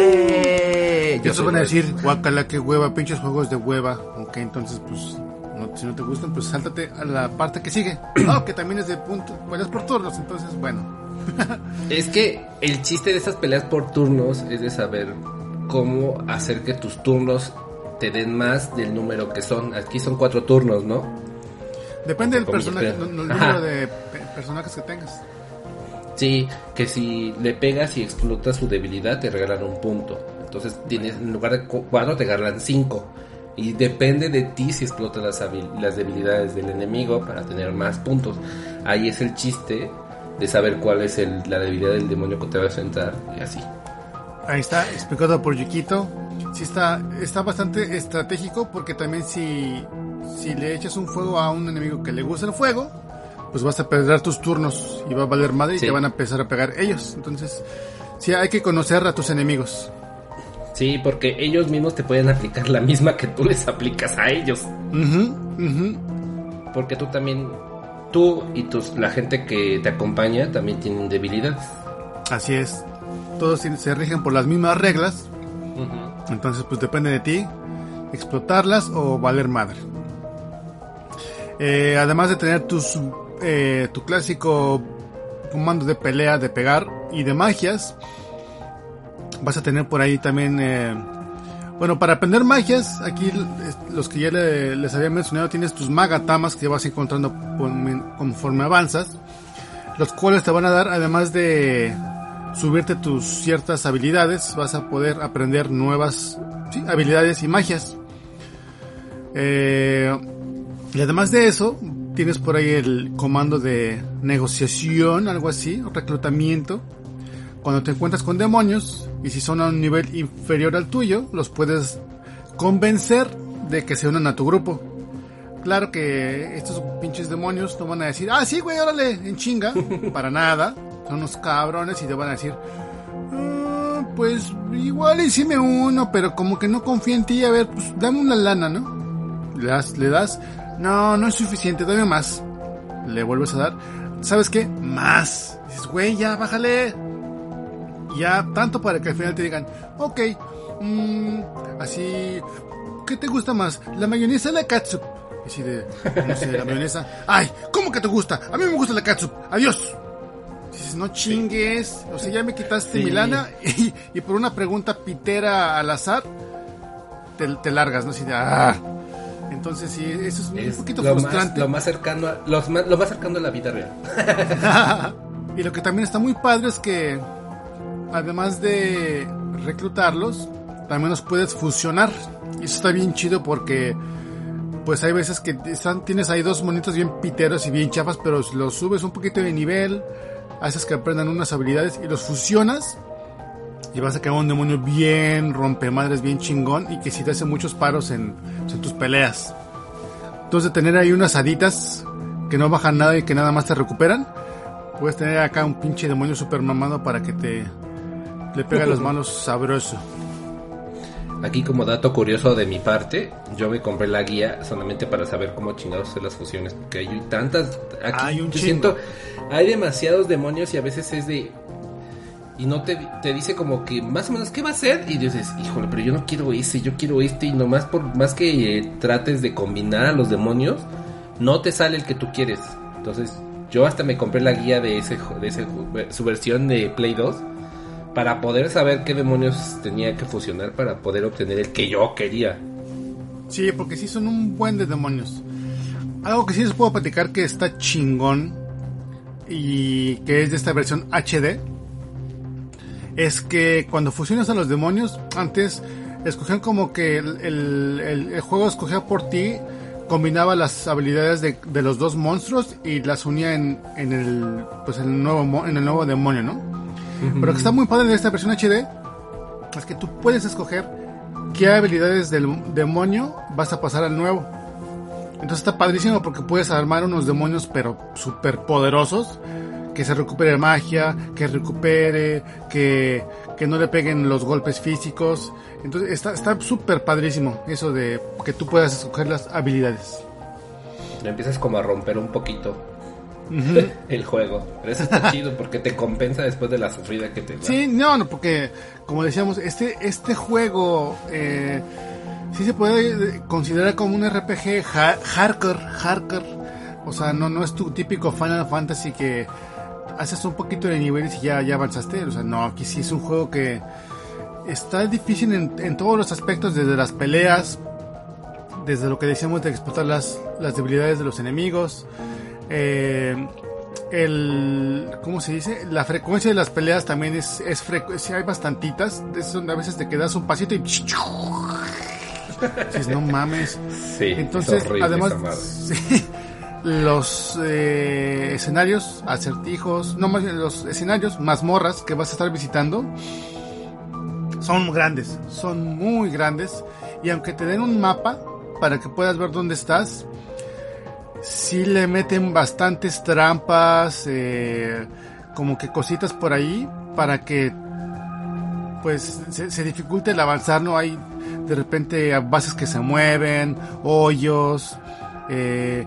Speaker 2: Eh,
Speaker 3: y otros van a decir, guacala, que hueva, pinches juegos de hueva. Ok, entonces, pues, no- si no te gustan, pues sáltate a la parte que sigue. No, que también es de punto, peleas por turnos, entonces, bueno.
Speaker 2: Es que el chiste de estas peleas por turnos es de saber cómo hacer que tus turnos te den más del número que son. Aquí son cuatro turnos, ¿no?
Speaker 3: Depende del personaje,
Speaker 2: pero-
Speaker 3: no- no- el
Speaker 2: Ajá.
Speaker 3: número de pe- personajes que tengas.
Speaker 2: Sí, que si le pegas y explotas su debilidad te regalan un punto. Entonces tienes, en lugar de cu- cuatro te regalan cinco. Y depende de ti si explotas las, las debilidades del enemigo para tener más puntos. Ahí es el chiste de saber cuál es el- la debilidad del demonio que te va a enfrentar y así.
Speaker 3: Ahí está, explicado por Yukito. Sí está, está bastante estratégico porque también si, si le echas un fuego a un enemigo que le gusta el fuego, pues vas a perder tus turnos y va a valer madre y te van a empezar a pegar ellos. Entonces, sí hay que conocer a tus enemigos.
Speaker 2: Sí, porque ellos mismos te pueden aplicar la misma que tú les aplicas a ellos. Porque tú también, tú y tus, la gente que te acompaña también tienen debilidades.
Speaker 3: Así es. Todos se- se rigen por las mismas reglas. Entonces, pues depende de ti explotarlas o valer madre. Eh, además de tener tus, eh, tu clásico comando de pelea, de pegar y de magias, vas a tener por ahí también, eh, bueno, para aprender magias, aquí los que ya le- les había mencionado, tienes tus magatamas que vas encontrando con- conforme avanzas, los cuales te van a dar, además de subirte tus ciertas habilidades, vas a poder aprender nuevas sí, habilidades y magias. Eh, y además de eso, tienes por ahí el comando de negociación, algo así, reclutamiento, cuando te encuentras con demonios y si son a un nivel inferior al tuyo, los puedes convencer de que se unan a tu grupo. Claro que estos pinches demonios no van a decir, ah, sí, güey, órale, en chinga. Para nada. Son unos cabrones y te van a decir, "Ah, pues igual y sí me uno, pero como que no confío en ti. A ver, pues dame una lana, ¿no? Le das, le das, no, no es suficiente, dame más. Le vuelves a dar, ¿sabes qué? Más. Dices, güey, ya, bájale. Ya, tanto para que al final te digan, ok, mm, así, ¿qué te gusta más? ¿La mayonesa o la catsup? Y así de, no sé, la mayonesa. Ay, ¿cómo que te gusta? A mí me gusta la catsup. Adiós. Dices, no chingues. O sea, ya me quitaste
Speaker 2: Sí.
Speaker 3: mi lana y, y por una pregunta pitera al azar, te, te largas, ¿no? Así de, ah. Entonces, sí, eso es,
Speaker 2: Es
Speaker 3: un poquito
Speaker 2: lo más,
Speaker 3: frustrante.
Speaker 2: lo más cercano a, los más- lo más cercano a la vida real.
Speaker 3: y lo que también está muy padre es que, además de reclutarlos, también los puedes fusionar. Y eso está bien chido porque, pues hay veces que están, tienes ahí dos monitos bien piteros y bien chafas, pero los subes un poquito de nivel, haces que aprendan unas habilidades y los fusionas. Y vas a quedar un demonio bien rompemadres, bien chingón y que si te hace muchos paros en, en tus peleas. Entonces, tener ahí unas haditas que no bajan nada y que nada más te recuperan, Puedes tener acá un pinche demonio super mamado para que te le pegue las manos sabroso.
Speaker 2: Aquí como dato curioso de mi parte, yo me compré la guía solamente para saber cómo chingados hacer las fusiones, porque hay tantas, aquí
Speaker 3: Hay un
Speaker 2: yo
Speaker 3: chingo.
Speaker 2: siento, hay demasiados demonios y a veces es de, y no te, te dice como que más o menos qué va a hacer y dices, híjole, pero yo no quiero ese, yo quiero este y nomás por más que eh, trates de combinar a los demonios, no te sale el que tú quieres. Entonces, yo hasta me compré la guía de ese, de ese ju- su versión de Play 2 para poder saber qué demonios tenía que fusionar para poder obtener el que yo quería.
Speaker 3: Sí, porque sí son un buen de demonios. Algo que sí les puedo platicar que está chingón y que es de esta versión HD es que cuando fusionas a los demonios, antes escogían como que el, el- el- el juego escogía por ti, combinaba las habilidades de, de los dos monstruos y las unía en, en el pues en el nuevo en el nuevo demonio, ¿no? Pero que está muy padre de esta versión HD es que tú puedes escoger qué habilidades del demonio vas a pasar al nuevo. Entonces está padrísimo porque puedes armar unos demonios pero super poderosos. Que se recupere magia, que recupere, que, que no le peguen los golpes físicos. Entonces está está súper padrísimo eso de que tú puedas escoger las habilidades.
Speaker 2: Empiezas como a romper un poquito el juego. Pero eso está chido porque te compensa después de la sufrida que te da.
Speaker 3: Sí, no, no, porque como decíamos, este, este juego eh, sí se puede considerar como un RPG ha- hardcore, hardcore. O sea, no, no es tu típico Final Fantasy que haces un poquito de niveles y ya, ya avanzaste. O sea, no, aquí sí es un juego que está difícil en, en todos los aspectos, desde las peleas, desde lo que decíamos de explotar las, las debilidades de los enemigos. Eh, el ¿cómo se dice? La frecuencia de las peleas también es, es frecu- sí hay bastantitas, es donde a veces te quedas un pasito y dices, no mames.
Speaker 2: Sí,
Speaker 3: Entonces, además, sí, los eh, escenarios, acertijos, no más los escenarios, mazmorras que vas a estar visitando, son grandes, son muy grandes. Y aunque te den un mapa para que puedas ver dónde estás, sí le meten bastantes trampas, eh, como que cositas por ahí para que pues se, se dificulte el avanzar, no hay de repente bases que se mueven, hoyos, eh,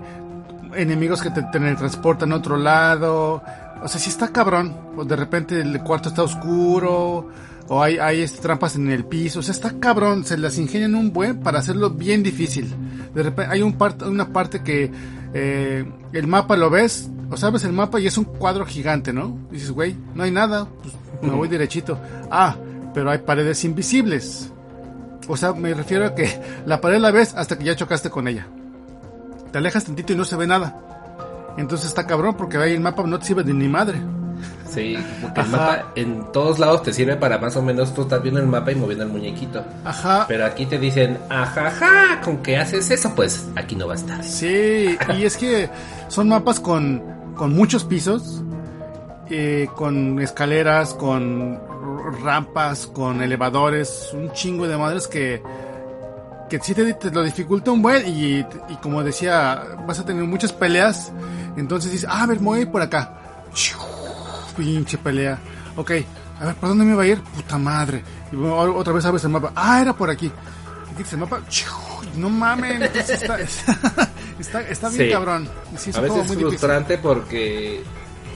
Speaker 3: enemigos que te teletransportan a otro lado, o sea, si está cabrón, o de repente el cuarto está oscuro, o hay, hay este, trampas en el piso, o sea, está cabrón, se las ingenian un buen para hacerlo bien difícil. De repente hay un part- una parte que eh, el mapa lo ves, o sabes el mapa y es un cuadro gigante, ¿no? Dices, güey, no hay nada, pues me voy derechito. Ah, pero hay paredes invisibles. O sea, me refiero a que la pared la ves hasta que ya chocaste con ella. Te alejas tantito y no se ve nada. Entonces está cabrón porque ahí el mapa no te sirve de ni madre.
Speaker 2: Sí, porque el mapa en todos lados te sirve para más o menos tú estás viendo el mapa y moviendo el muñequito.
Speaker 3: Ajá.
Speaker 2: Pero aquí te dicen, ajaja, con que haces eso, pues aquí no va a estar.
Speaker 3: Sí, y es que son mapas con, con muchos pisos eh, con escaleras, con rampas, con elevadores, un chingo de madres que que sí te, te lo dificulta un buen y, y como decía, vas a tener muchas peleas, entonces dices, ah, a ver, me voy a ir por acá. Pinche pelea. Ok, a ver, ¿por dónde me va a ir? Puta madre. Y otra vez abres el mapa. Ah, era por aquí. Y quitas el mapa. No mames, entonces está, está, está bien
Speaker 2: Sí.
Speaker 3: cabrón. Y sí, es
Speaker 2: A veces es
Speaker 3: muy difícil.
Speaker 2: frustrante porque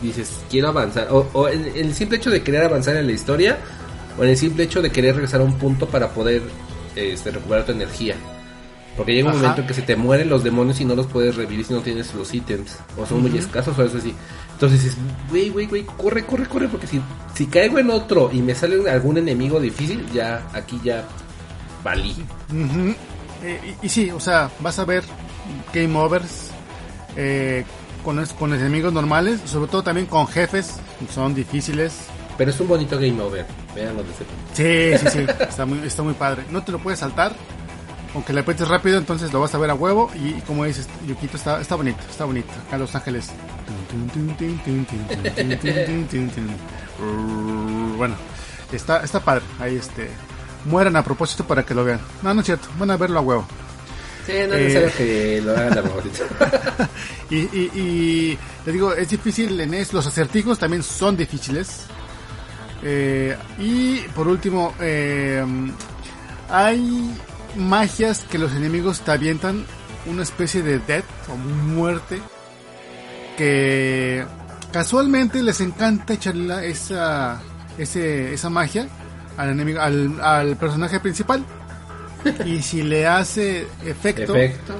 Speaker 2: dices, quiero avanzar. O, o en el simple hecho de querer avanzar en la historia, o en el simple hecho de querer regresar a un punto para poder este, recuperar tu energía. Porque llega un
Speaker 3: Ajá.
Speaker 2: momento en que se te mueren los demonios y no los puedes revivir si no tienes los ítems. O son muy escasos o eso así. Entonces dices, güey, güey, güey, corre, corre, corre. Porque si, si caigo en otro y me sale algún enemigo difícil, ya aquí ya valí.
Speaker 3: Eh, y, y sí, o sea, vas a ver game overs eh, con, con enemigos normales, sobre todo también con jefes, son difíciles.
Speaker 2: Pero es un bonito game over. Veanlo de ese punto.
Speaker 3: Sí, sí, sí, está muy, está muy padre. No te lo puedes saltar, aunque le apretes rápido, entonces lo vas a ver a huevo. Y, y como dices, Yukito está, está bonito, está bonito. Acá en Los Ángeles. Bueno, está, está padre. Ahí este. Mueran a propósito para que lo vean. No, no es cierto, van a verlo a huevo.
Speaker 2: Sí, no es
Speaker 3: Eh.
Speaker 2: necesario que lo hagan a propósito.
Speaker 3: Y, y, y te digo, es difícil en eso. Los acertijos también son difíciles. Eh, y por último, eh, hay magias que los enemigos te avientan. Una especie de death o muerte. Que casualmente les encanta echarle esa, ese, esa magia al enemigo, al, al personaje principal. Y si le hace efecto,
Speaker 2: Efecto.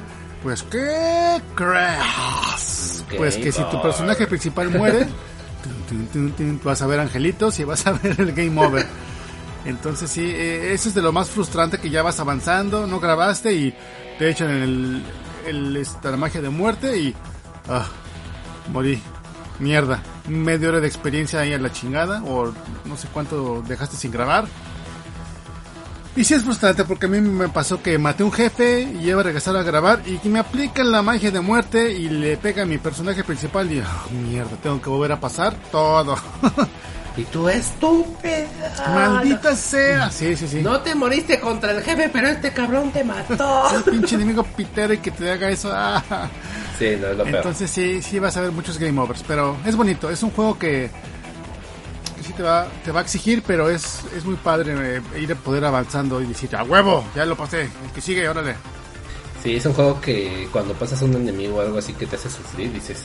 Speaker 3: pues ¿qué crees?
Speaker 2: Ok,
Speaker 3: Pues que si tu personaje principal muere, vas a ver angelitos y vas a ver el game over. Entonces sí, eh, eso es de lo más frustrante que ya vas avanzando, no grabaste y te echan el, el, esta, la magia de muerte y ah, morí. Mierda, media hora de experiencia ahí a la chingada o no sé cuánto dejaste sin grabar. Y sí es frustrante porque a mí me pasó que maté un jefe y iba a regresar a grabar y que me aplican la magia de muerte y le pega a mi personaje principal y oh, mierda, tengo que volver a pasar todo.
Speaker 2: Y tú estúpida.
Speaker 3: Maldita sea. Sí, sí, sí.
Speaker 2: No te moriste contra el jefe, pero este cabrón te mató.
Speaker 3: El pinche enemigo pitero y que te haga eso. ah.
Speaker 2: Sí, no es lo peor.
Speaker 3: Entonces sí, sí vas a ver muchos game overs, pero es bonito, es un juego que sí te va, te va a exigir, pero es, es muy padre eh, ir a poder avanzando y decir, a huevo, ya lo pasé, el que sigue, órale.
Speaker 2: Sí, es un juego que cuando pasas a un enemigo o algo así que te hace sufrir, dices,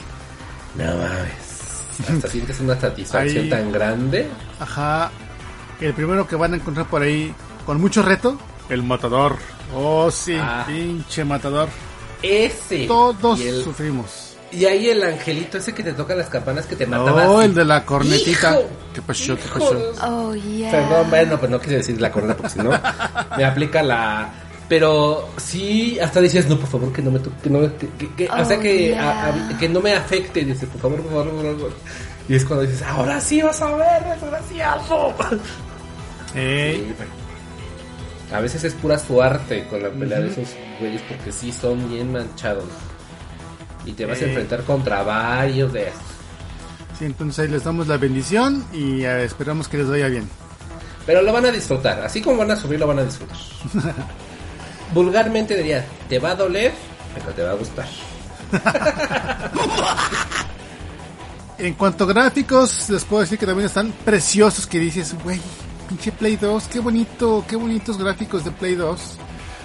Speaker 2: no mames. Hasta sientes una satisfacción
Speaker 3: Ahí-
Speaker 2: tan grande.
Speaker 3: Ajá. El primero que van a encontrar por ahí con mucho reto, el matador. Oh, sí,
Speaker 2: Ah.
Speaker 3: pinche matador.
Speaker 2: Ese.
Speaker 3: Todos
Speaker 2: el-
Speaker 3: sufrimos.
Speaker 2: Y ahí el angelito ese que te toca las campanas que te mataba.
Speaker 3: Oh,
Speaker 2: así.
Speaker 3: el de la cornetita.
Speaker 2: Hijo.
Speaker 3: ¿Qué pasó? ¿Qué pasó?
Speaker 5: Oh, yeah.
Speaker 2: Perdón, bueno, pues no quise decir la corona porque si no me aplica la. Pero sí, hasta dices, no, por favor, que no me toque, que no me- que, que- que-
Speaker 5: Oh,
Speaker 2: o sea, que,
Speaker 5: yeah.
Speaker 2: a- a- que no me afecte. Dice, por favor, por favor, por favor. Y es cuando dices, ahora sí vas a ver, desgraciado.
Speaker 3: Ey,
Speaker 2: Sí, pero A veces es pura suerte con la pelea de esos güeyes porque sí son bien manchados. Y te vas a enfrentar contra varios de estos.
Speaker 3: sí, entonces ahí les damos la bendición y eh, esperamos que les vaya bien.
Speaker 2: Pero lo van a disfrutar. Así como van a subir, lo van a disfrutar. Vulgarmente diría, te va a doler, pero te va a gustar.
Speaker 3: En cuanto a gráficos, les puedo decir que también están preciosos que dices, güey, pinche Play 2, qué bonito, qué bonitos gráficos de Play 2.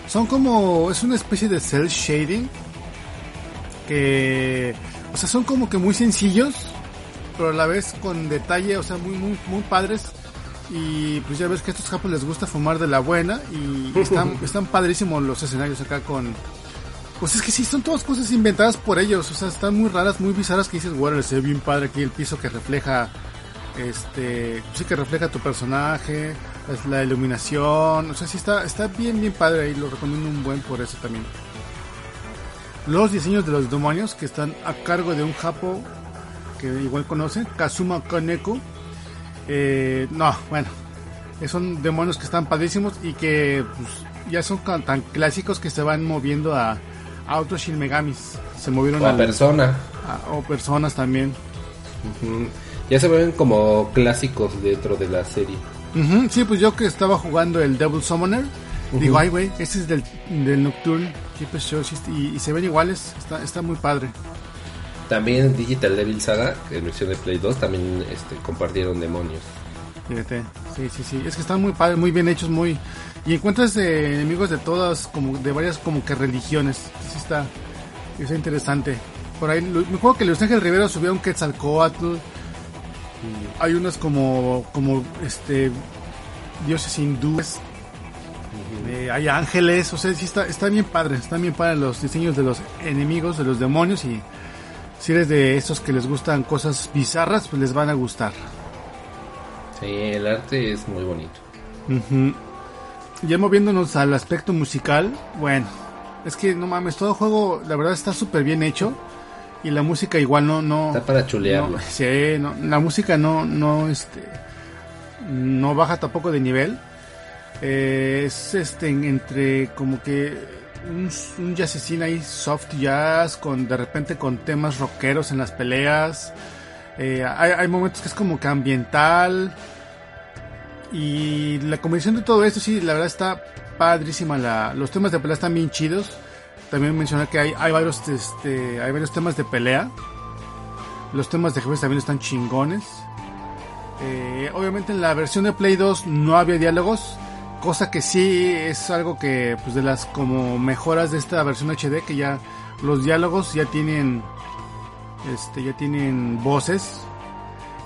Speaker 3: Son como, es una especie de cel shading que, o sea, son como que muy sencillos, pero a la vez con detalle, o sea, muy, muy, muy padres. Y pues ya ves que a estos japos les gusta fumar de la buena y están, están padrísimos los escenarios acá con, pues es que sí, son todas cosas inventadas por ellos. O sea, están muy raras, muy bizarras que dices, bueno, se ve bien padre aquí el piso que refleja, este, sí que refleja tu personaje, la iluminación. O sea, sí está, está bien, bien padre y lo recomiendo un buen por eso también. Los diseños de los demonios que están a cargo de un japo que igual conocen, Kazuma Kaneko. Eh, no, bueno, son demonios que están padrísimos y que pues, ya son tan, clásicos que se van moviendo a, a otros Shin Megamis. Se movieron
Speaker 2: O a
Speaker 3: al-
Speaker 2: persona.
Speaker 3: a- o personas también.
Speaker 2: Ya se ven como clásicos dentro de la serie.
Speaker 3: Sí, pues yo que estaba jugando el Devil Summoner, digo, ay, güey, este es del, del Nocturne Keeper Show y, y se ven iguales, está, está muy padre.
Speaker 2: También Digital Devil Saga, en versión de Play 2, también este, compartieron demonios.
Speaker 3: Fíjate, sí, sí, sí, es que están muy padres, muy bien hechos, muy... Y encuentras eh, enemigos de todas, como de varias como que religiones, sí está, está interesante. Por ahí, me acuerdo que Luis Ángel Rivero subió un Quetzalcoatl, hay unos como, como, este, dioses hindúes, eh, hay ángeles, o sea, sí está, está bien padre, están bien padres los diseños de los enemigos, de los demonios y si eres de esos que les gustan cosas bizarras, pues les van a gustar.
Speaker 2: Sí, el arte es muy bonito.
Speaker 3: Ya moviéndonos al aspecto musical, bueno, es que no mames, todo juego la verdad está súper bien hecho y la música igual no, no,
Speaker 2: Está para chulearlo.
Speaker 3: no, sí, no, la música no, no, este, no baja tampoco de nivel. Eh, es este en- entre como que un, un jazzecín ahí soft jazz con de repente con temas rockeros en las peleas. Eh, hay, momentos que es como que ambiental. Y la combinación de todo esto, sí, la verdad está padrísima. La, los temas de pelea están bien chidos. También mencionar que hay, hay varios este, hay varios temas de pelea. Los temas de jefes también están chingones. Eh, obviamente en la versión de Play 2 no había diálogos. Cosa que sí es algo que, pues de las como mejoras de esta versión HD, que ya los diálogos ya tienen, este, ya tienen voces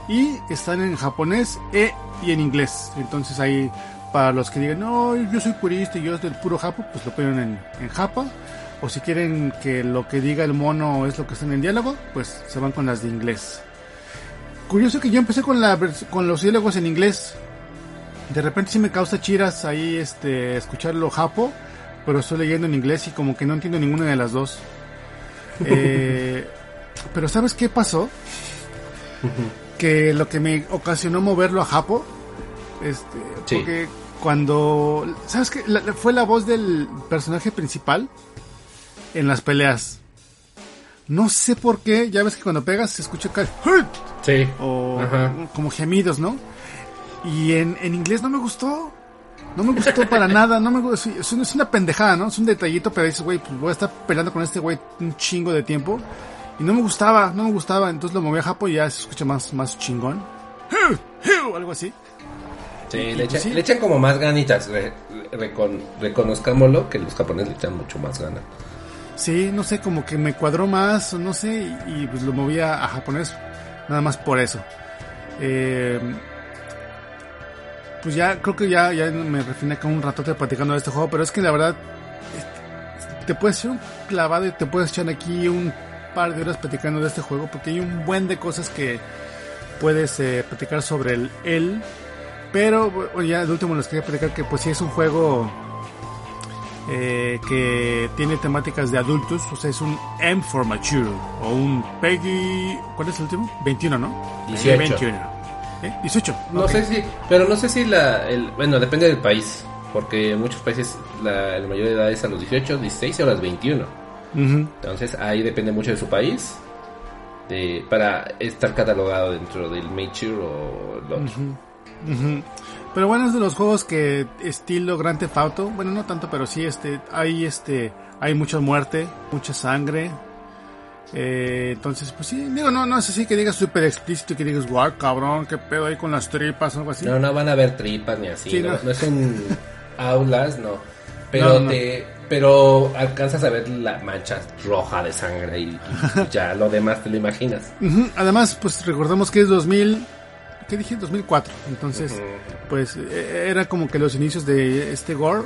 Speaker 3: y están en japonés e, y en inglés. Entonces ahí para los que digan, no, yo soy purista y yo es del puro japo, pues lo ponen en, en japa. O si quieren que lo que diga el mono es lo que está en el diálogo, pues se van con las de inglés. Curioso que yo empecé con, la, con los diálogos en inglés. De repente sí me causa chiras ahí este escucharlo japo, pero estoy leyendo en inglés y como que no entiendo ninguna de las dos. Eh, pero ¿sabes qué pasó? que lo que me ocasionó moverlo a Japo, este,
Speaker 2: Sí.
Speaker 3: porque cuando, ¿sabes qué? La- fue la voz del personaje principal en las peleas. No sé por qué, ya ves que cuando pegas se escucha
Speaker 2: Sí.
Speaker 3: o
Speaker 2: Ajá.
Speaker 3: como gemidos, ¿no? Y en, en inglés no me gustó. No me gustó para nada, no me gustó. Es, una- es una pendejada, ¿no? Es un detallito, pero dices, güey, pues voy a estar peleando con este güey un chingo de tiempo. Y no me gustaba, no me gustaba. Entonces lo moví a Japo y ya se escucha más, más chingón. O algo así.
Speaker 2: Sí,
Speaker 3: Y-
Speaker 2: le,
Speaker 3: y pues sí.
Speaker 2: le echan como más ganitas. re- recon- reconozcámoslo que los japoneses le echan mucho más gana.
Speaker 3: Sí, no sé, como que me cuadró más, o no sé, y, y, pues lo moví a, a japonés, nada más por eso. Eh, pues ya, creo que ya, ya me refiné con un ratote platicando de este juego, pero es que la verdad, eh, te puedes echar un clavado y te puedes echar aquí un par de horas platicando de este juego, porque hay un buen de cosas que puedes eh, platicar sobre el él. Pero bueno, ya de último les quería platicar que pues sí es un juego eh, que tiene temáticas de adultos, o sea, es un M for Mature, o un Peggy, ¿cuál es el último? 21, ¿no?
Speaker 2: 18.
Speaker 3: 21. ¿Eh? 18.
Speaker 2: No sé si, pero no sé si la, el, bueno, depende del país, porque en muchos países la, la mayor edad es a los 18, 16 o a las 21.
Speaker 3: Ujú.
Speaker 2: Entonces ahí depende mucho de su país de, para estar catalogado dentro del Mature o el otro.
Speaker 3: Pero bueno, es de los juegos que estilo Grand Theft Auto, bueno, no tanto, pero sí este hay este hay mucha muerte, mucha sangre. Eh, entonces, pues sí, digo, no, no es así que digas súper explícito que digas, guau, cabrón, qué pedo ahí con las tripas o algo así.
Speaker 2: No, no van a ver tripas ni así,
Speaker 3: Sí,
Speaker 2: no,
Speaker 3: no.
Speaker 2: no es un aulas, no. Pero
Speaker 3: No,
Speaker 2: te, pero alcanzas a ver la mancha roja de sangre y, y ya lo demás te lo imaginas.
Speaker 3: Ujú, Además, pues recordemos que es 2000, ¿qué dije? 2004. Entonces, pues eh, era como que los inicios de este gore,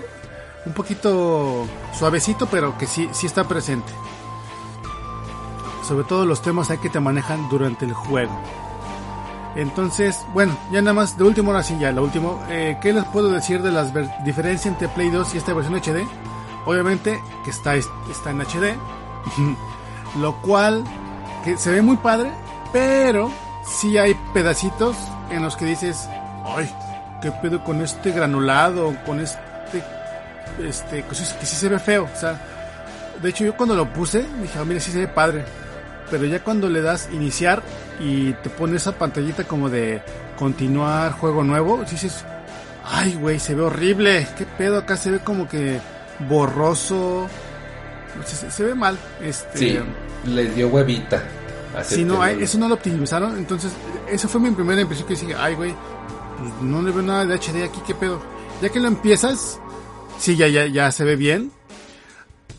Speaker 3: un poquito suavecito, pero que sí, sí está presente. Sobre todo los temas que te manejan durante el juego. Entonces, bueno, ya nada más, de último, ahora sí, ya, lo último. Eh, ¿Qué les puedo decir de las diferencias entre Play 2 y esta versión HD? Obviamente que está, está en HD, lo cual que se ve muy padre, pero sí hay pedacitos en los que dices, ay, qué pedo con este granulado, con este, este, que sí, que sí se ve feo, o sea, de hecho yo cuando lo puse dije, ah, mira, sí se ve padre, pero ya cuando le das iniciar, y te pone esa pantallita como de continuar juego nuevo, dices, ay güey, se ve horrible, qué pedo, acá se ve como que borroso, se, se ve mal, este...
Speaker 2: Sí, les dio huevita.
Speaker 3: Si no, hay, eso no lo optimizaron, entonces, esa fue mi primera impresión que dije, ay güey, pues, no le veo nada de HD aquí, qué pedo. Ya que lo empiezas, sí, ya, ya, ya se ve bien,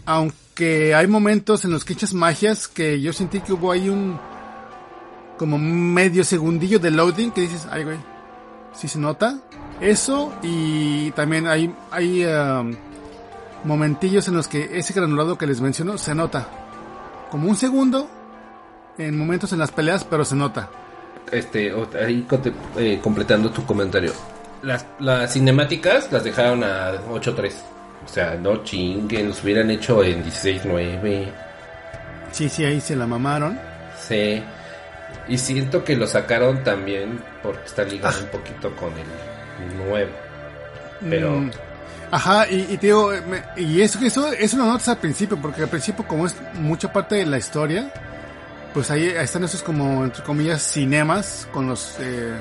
Speaker 3: aunque hay momentos en los que echas magias que yo sentí que hubo ahí un como medio segundillo de loading que dices, ay güey, sí se nota. Eso y también hay, hay um, momentillos en los que ese granulado que les menciono se nota. Como un segundo en momentos en las peleas, pero se nota.
Speaker 2: Este, ahí eh, completando tu comentario. Las, las cinemáticas las dejaron a 8.3. O sea, no chinguen, los hubieran hecho en 16.9.
Speaker 3: Sí, sí, ahí se la mamaron.
Speaker 2: Sí. Y siento que lo sacaron también porque está ligado un poquito con el nuevo. Pero
Speaker 3: Mm, Ajá, y, y te digo, eh, me- y eso, eso, eso lo notas al principio, porque al principio como es mucha parte de la historia, pues ahí están esos como, entre comillas, cinemas con los eh,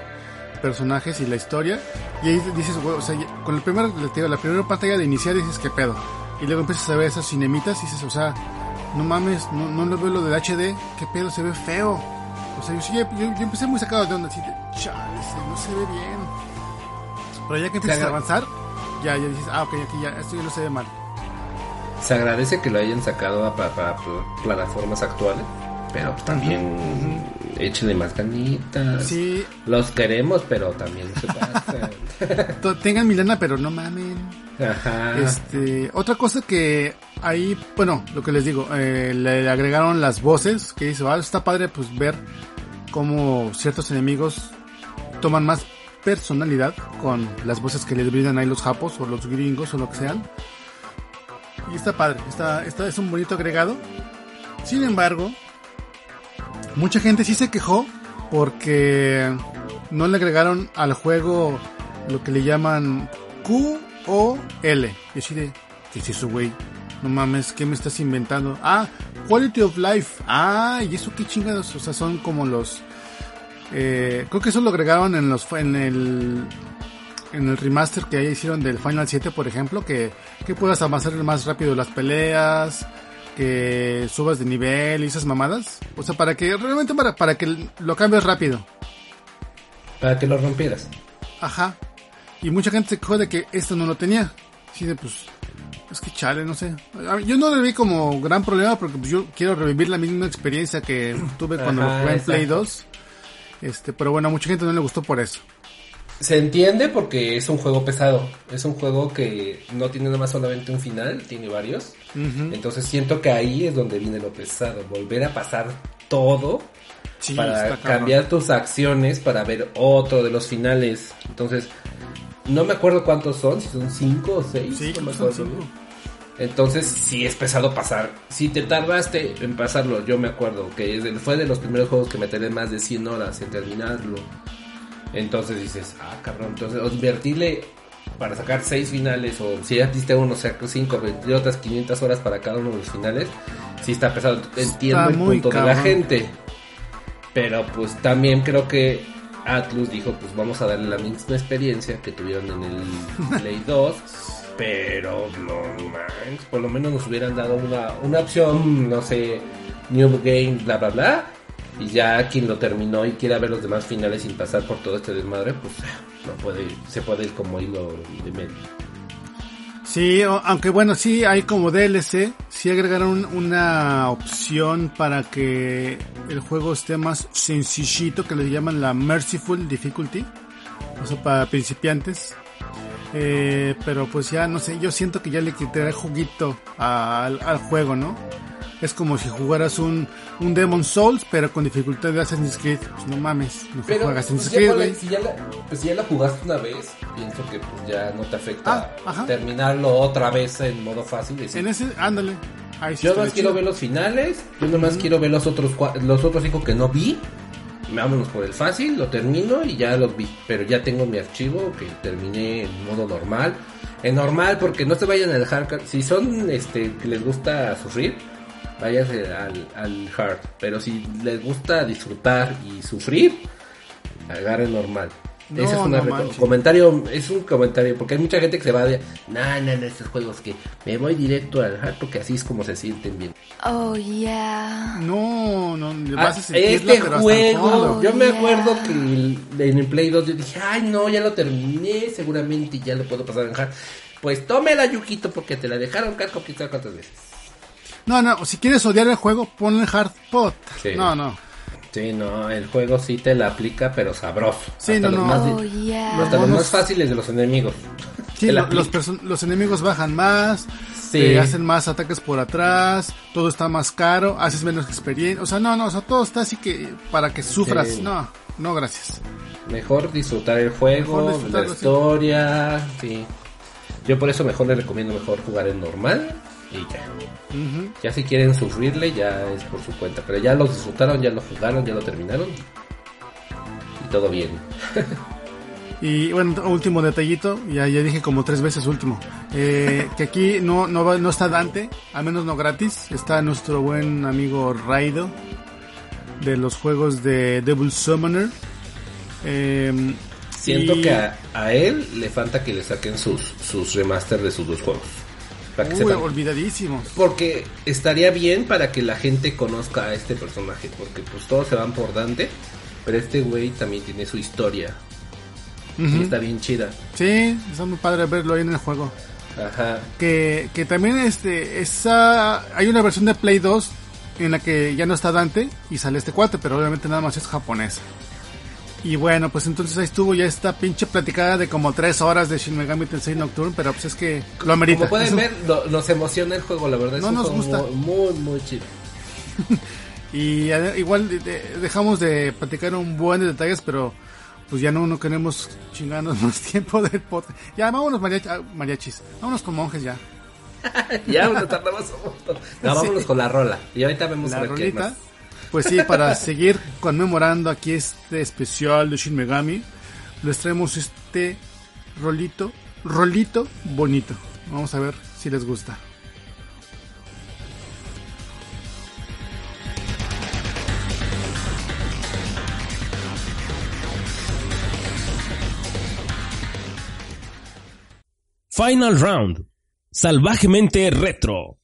Speaker 3: personajes y la historia, y ahí dices, güey, o sea, con el primer, digo, la primera pantalla de iniciar dices, ¿qué pedo? Y luego empiezas a ver esas cinemitas y dices, o sea, no mames, no, no lo veo lo del HD, ¿qué pedo? Se ve feo. O sea, yo, yo, yo empecé muy sacado de onda, así de, chale, no se ve bien. Pero ya que empiezas a avanzar, ya, ya dices, ah, ok, aquí ya, esto ya no se ve mal.
Speaker 2: se agradece que lo hayan sacado a- plataformas actuales. Pero también échenle más ganitas.
Speaker 3: Sí,
Speaker 2: Los queremos, pero también se pasan.
Speaker 3: tengan mi lana, pero no mamen.
Speaker 2: Ajá.
Speaker 3: Este, otra cosa que ahí, bueno, lo que les digo, eh, le agregaron las voces, que dice, ah, está padre pues ver cómo ciertos enemigos toman más personalidad con las voces que les brindan ahí los japos o los gringos o lo que sean. Y está padre, está, está, es un bonito agregado. Sin embargo, mucha gente sí se quejó porque no le agregaron al juego lo que le llaman Q o L. Y así de, ¿qué es eso, güey? No mames, ¿qué me estás inventando? Ah, Quality of Life. Ah, ¿y eso qué chingados? O sea, son como los... Eh, creo que eso lo agregaron en los en el en el remaster que ahí hicieron del Final 7, por ejemplo, que, que puedas avanzar más rápido las peleas, que subas de nivel y esas mamadas. O sea, para que realmente para, para que lo cambies rápido.
Speaker 2: Para que lo rompieras.
Speaker 3: Ajá. Y mucha gente se quejó de que esto no lo tenía. Así de pues, es que chale, no sé. Mí- Yo no le vi como gran problema porque pues, yo quiero revivir la misma experiencia que tuve cuando
Speaker 2: Ajá,
Speaker 3: lo jugué en Play
Speaker 2: exacto.
Speaker 3: 2. Este, pero bueno, a mucha gente no le gustó por eso.
Speaker 2: Se entiende porque es un juego pesado. Es un juego que no tiene nada más solamente un final, tiene varios. Entonces siento que ahí es donde viene lo pesado. Volver a pasar todo
Speaker 3: Sí,
Speaker 2: para cambiar tus acciones para ver otro de los finales. Entonces, no me acuerdo cuántos son, si son cinco o seis.
Speaker 3: Sí,
Speaker 2: no me
Speaker 3: son
Speaker 2: acuerdo.
Speaker 3: cinco.
Speaker 2: Entonces, sí es pesado pasar. Si te tardaste en pasarlo, yo me acuerdo que fue de los primeros juegos que me tardé más de 100 horas en terminarlo. Entonces dices, ah, cabrón, entonces invertirle para sacar seis finales o si ya diste uno, o sea, cinco, y otras 500 horas para cada uno de los finales, sí está pesado. Entiendo el punto de la gente. Pero pues también creo que Atlus dijo, pues vamos a darle la misma experiencia que tuvieron en el Play 2. Pero no manches, por lo menos nos hubieran dado una, una opción, no sé, New Game, bla bla bla. Y ya quien lo terminó y quiera ver los demás finales sin pasar por todo este desmadre, pues no puede, se puede ir como hilo de medio.
Speaker 3: Sí, aunque bueno, sí hay como DLC, sí agregaron una opción para que el juego esté más sencillito, que le llaman la Merciful Difficulty, o sea, para principiantes. Eh, pero pues ya, no sé, yo siento que ya le quitaré juguito al, al juego, ¿no? Es como si jugaras un, un Demon Souls, pero con dificultad de Assassin's Creed. Pues no mames, no
Speaker 2: Pero
Speaker 3: juegas
Speaker 2: pues,
Speaker 3: Assassin's Creed, güey.
Speaker 2: si, ya la, pues, si ya la jugaste una vez, pienso que pues ya no te afecta
Speaker 3: Ah,
Speaker 2: terminarlo otra vez en modo fácil. decir,
Speaker 3: En ese, ándale. Ahí sí
Speaker 2: Yo
Speaker 3: estaría
Speaker 2: más quiero ver los finales, yo nomás quiero ver los otros los otros cinco que no vi. Vámonos por el fácil, lo termino y ya los vi. Pero ya tengo mi archivo que terminé en modo normal. En normal porque no se vayan a dejar, si son este que les gusta sufrir, váyase al, al hard. Pero si les gusta disfrutar y sufrir, agarren normal.
Speaker 3: No,
Speaker 2: Ese es una
Speaker 3: no
Speaker 2: comentario, es un comentario, porque hay mucha gente que se va de, no, no, no, estos juegos que me voy directo al hard porque así es como se sienten bien.
Speaker 5: Oh, yeah.
Speaker 3: No, no, le
Speaker 2: Ah,
Speaker 3: vas a sentirla,
Speaker 2: este
Speaker 3: pero hasta el
Speaker 2: juego, yo me
Speaker 5: Oh, yeah.
Speaker 2: acuerdo que en el Play 2 yo dije, ay no, ya lo terminé, seguramente ya lo puedo pasar en hard. Pues tómela, Yukito, porque te la dejaron cargo quizá cuántas veces.
Speaker 3: No, no, si quieres odiar el juego, ponle hard pot.
Speaker 2: Sí.
Speaker 3: No, no.
Speaker 2: Sí, no, el juego sí te la aplica, pero sabroso.
Speaker 3: Sí,
Speaker 2: Hasta
Speaker 3: no,
Speaker 2: los
Speaker 3: no.
Speaker 2: más
Speaker 5: Oh, yeah.
Speaker 2: hasta los más fáciles de los enemigos.
Speaker 3: Sí, lo- los, enemigos bajan más,
Speaker 2: Sí.
Speaker 3: te hacen más ataques por atrás, todo está más caro, haces menos experiencia. O sea, no, no, o sea, todo está así que para que sufras.
Speaker 2: Sí.
Speaker 3: No, no, gracias.
Speaker 2: Mejor disfrutar el juego,
Speaker 3: Mejor
Speaker 2: la historia, sí. Yo por eso mejor les recomiendo mejor jugar en normal y ya. Ya si quieren sufrirle, ya es por su cuenta. Pero ya lo disfrutaron, ya lo jugaron, ya lo terminaron. Y todo bien.
Speaker 3: Y bueno, último detallito, ya, ya dije como tres veces último, eh, que aquí no, no, va- no está Dante, al menos no gratis, está nuestro buen amigo Raido de los juegos de Devil Summoner. Eh,
Speaker 2: Siento
Speaker 3: y-
Speaker 2: que a, a él le falta que le saquen sus, sus remaster de sus dos juegos. Para que
Speaker 3: Uy,
Speaker 2: sepan.
Speaker 3: olvidadísimos.
Speaker 2: Porque estaría bien para que la gente conozca a este personaje. Porque pues todos se van por Dante. Pero este güey también tiene su historia. Y está bien chida.
Speaker 3: Sí, está muy padre verlo ahí en el juego.
Speaker 2: Ajá.
Speaker 3: Que, que también este, esa, hay una versión de Play 2 en la que ya no está Dante y sale este cuate, pero obviamente nada más es japonés. Y bueno, pues entonces ahí estuvo ya esta pinche platicada de como tres horas de Shin Megami Tensei Nocturne, pero pues es que lo amerita.
Speaker 2: Como pueden
Speaker 3: Es un-
Speaker 2: ver, lo- nos emociona el juego, la verdad. Es
Speaker 3: No
Speaker 2: un
Speaker 3: nos gusta.
Speaker 2: Muy, muy, chido.
Speaker 3: Y ade- igual de- de- dejamos de platicar un buen de detalles, pero pues ya no, no queremos chingarnos más tiempo del podcast. Ya, vámonos mariach- ah, mariachis, vámonos con monjes ya.
Speaker 2: ya nos tardamos un montón. No, vámonos con la rola. Y ahorita vemos a
Speaker 3: la
Speaker 2: ver qué
Speaker 3: rolita.
Speaker 2: más.
Speaker 3: Pues sí, para seguir conmemorando aquí este especial de Shin Megami, les traemos este rolito, rolito bonito. Vamos a ver si les gusta.
Speaker 6: Final Round. Salvajemente retro.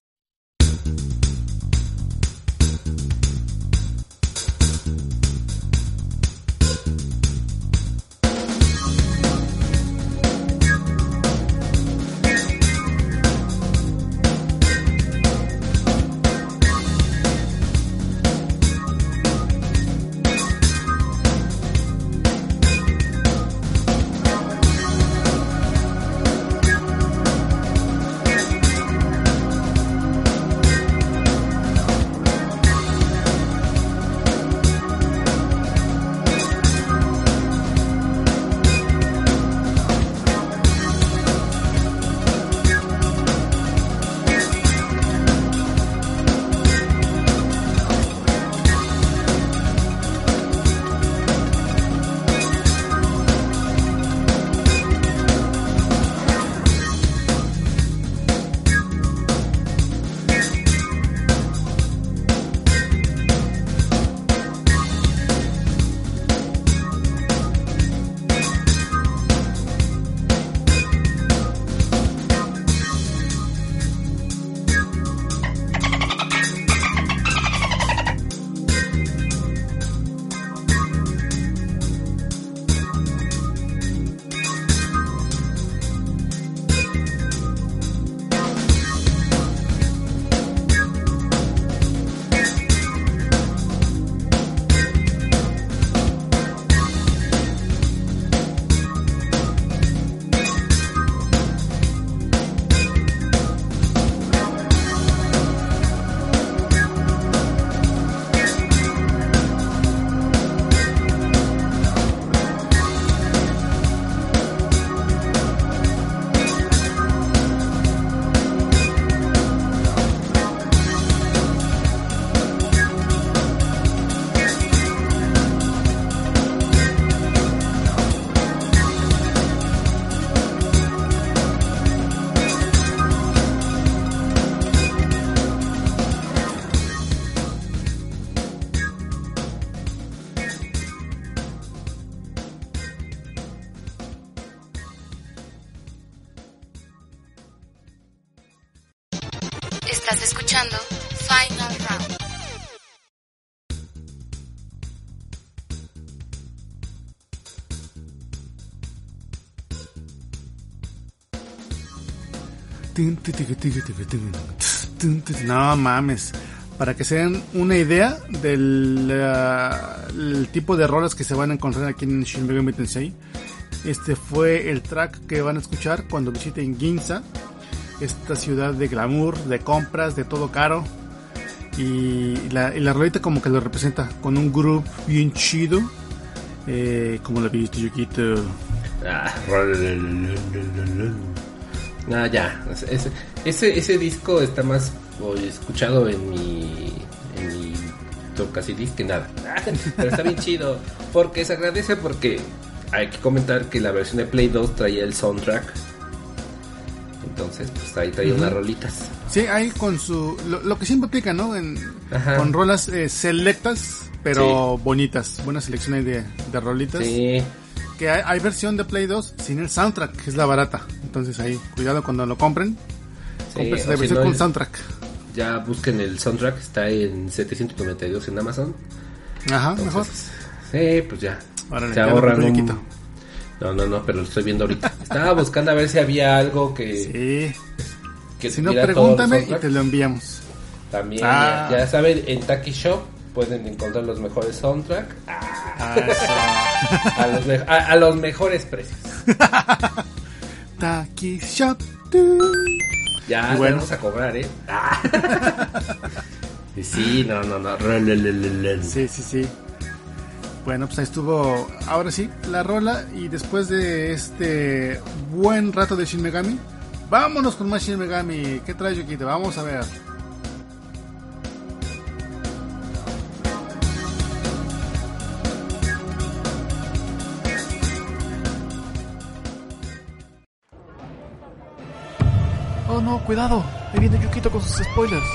Speaker 3: No mames. Para que se den una idea del el tipo de rolas que se van a encontrar aquí en Shin Megami. Este fue el track que van a escuchar cuando visiten Ginza, esta ciudad de glamour, de compras, de todo caro. Y la, y como que lo representa con un groove bien chido. Eh, como la viste, Yukito.
Speaker 2: Ah. Ese, ese, ese disco está más escuchado en mi. En mi que nada. Pero está bien chido. Porque se agradece porque hay que comentar que la versión de Play 2 traía el soundtrack. Entonces, pues ahí traía unas rolitas.
Speaker 3: Sí, ahí con su. Lo, lo que siempre aplica, ¿no? En, con rolas eh, selectas, pero bonitas. Buenas selecciones de, de rolitas.
Speaker 2: Sí.
Speaker 3: Que hay, hay versión de Play 2 sin el soundtrack, que es la barata. Entonces ahí, cuidado cuando lo compren.
Speaker 2: Sí, o
Speaker 3: la
Speaker 2: si
Speaker 3: versión
Speaker 2: no,
Speaker 3: con soundtrack.
Speaker 2: Ya busquen el soundtrack, está en 792 en Amazon.
Speaker 3: Ajá, mejor.
Speaker 2: Entonces, sí, pues ya.
Speaker 3: Órale,
Speaker 2: se
Speaker 3: ya
Speaker 2: ahorran un-. No, no, no, pero lo estoy viendo ahorita. Estaba buscando a ver si había algo que,
Speaker 3: Sí.
Speaker 2: que
Speaker 3: Si no, pregúntame y te lo enviamos.
Speaker 2: También,
Speaker 3: Ah.
Speaker 2: ya, ya saben, en Taki Shop pueden encontrar los mejores soundtrack ah,
Speaker 3: Ah,
Speaker 2: a, los me- a- a los mejores precios.
Speaker 3: Taki Shop.
Speaker 2: Ya
Speaker 3: bueno.
Speaker 2: vamos a cobrar, ¿eh? Ah. sí, no, no, no.
Speaker 3: Sí, sí, sí. Bueno, pues ahí estuvo. Ahora sí, la rola. Y después de este buen rato de Shin Megami, vámonos con más Shin Megami. ¿Qué trae Yukito? Vamos a ver.
Speaker 1: Oh no, cuidado. Ahí viene Yukito con sus spoilers.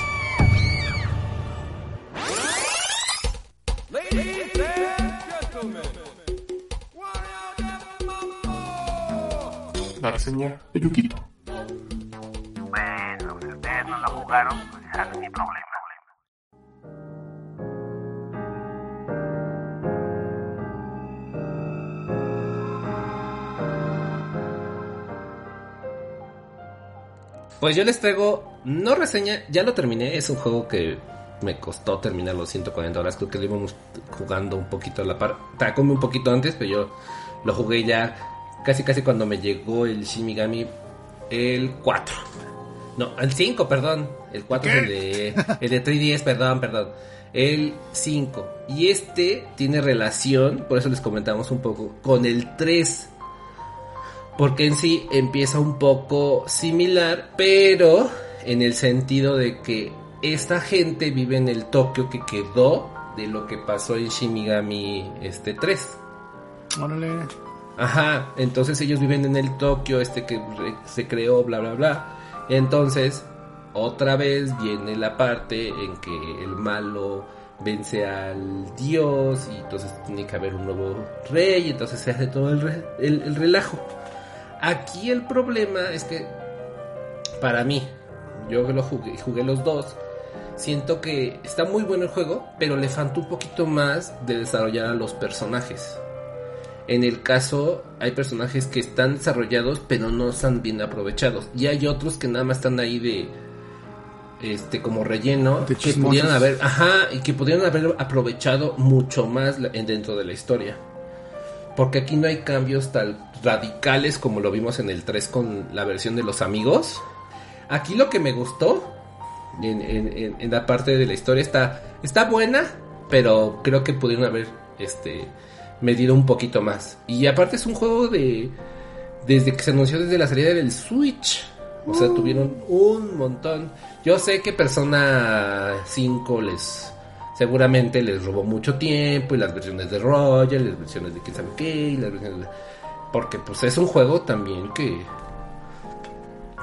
Speaker 1: La reseña de Yukito.
Speaker 7: Bueno, si ustedes no lo jugaron, pues ya no es mi problema.
Speaker 2: Pues yo les traigo, no reseña, ya lo terminé, es un juego que me costó terminar los 140 horas, creo que lo íbamos jugando un poquito a la par, Tacome un poquito antes, pero yo lo jugué ya casi casi cuando me llegó el Shimigami el 4. No, el 5, perdón, el 4 es el de, el de 3DS, perdón, perdón. El 5. Y este tiene relación, por eso les comentamos un poco, con el 3 porque en sí empieza un poco similar, pero en el sentido de que esta gente vive en el Tokio que quedó de lo que pasó en Shimigami este 3.
Speaker 3: Órale.
Speaker 2: Ajá, entonces ellos viven en el Tokio este que se creó, bla, bla, bla. Entonces, otra vez viene la parte en que el malo vence al dios y entonces tiene que haber un nuevo rey y entonces se hace todo el, re- el- el relajo. Aquí el problema es que, para mí, yo que lo jugué, jugué los dos, siento que está muy bueno el juego, pero le falta un poquito más de desarrollar a los personajes. En el caso, hay personajes que están desarrollados, pero no están bien aprovechados. Y hay otros que nada más están ahí de. Este, como relleno. Que pudieran haber. Ajá, y que pudieran haber aprovechado mucho más dentro de la historia. Porque aquí no hay cambios tan radicales como lo vimos en el 3 con la versión de los amigos. Aquí lo que me gustó en, en- en- en la parte de la historia está, está buena, pero creo que pudieron haber este, medido un poquito más. Y aparte es un juego de... Desde que se anunció desde la salida del Switch. O sea, tuvieron un montón. Yo sé que Persona 5 les... Seguramente les robó mucho tiempo y las versiones de Royal, las versiones de quién sabe qué, y las versiones de- Porque pues es un juego también que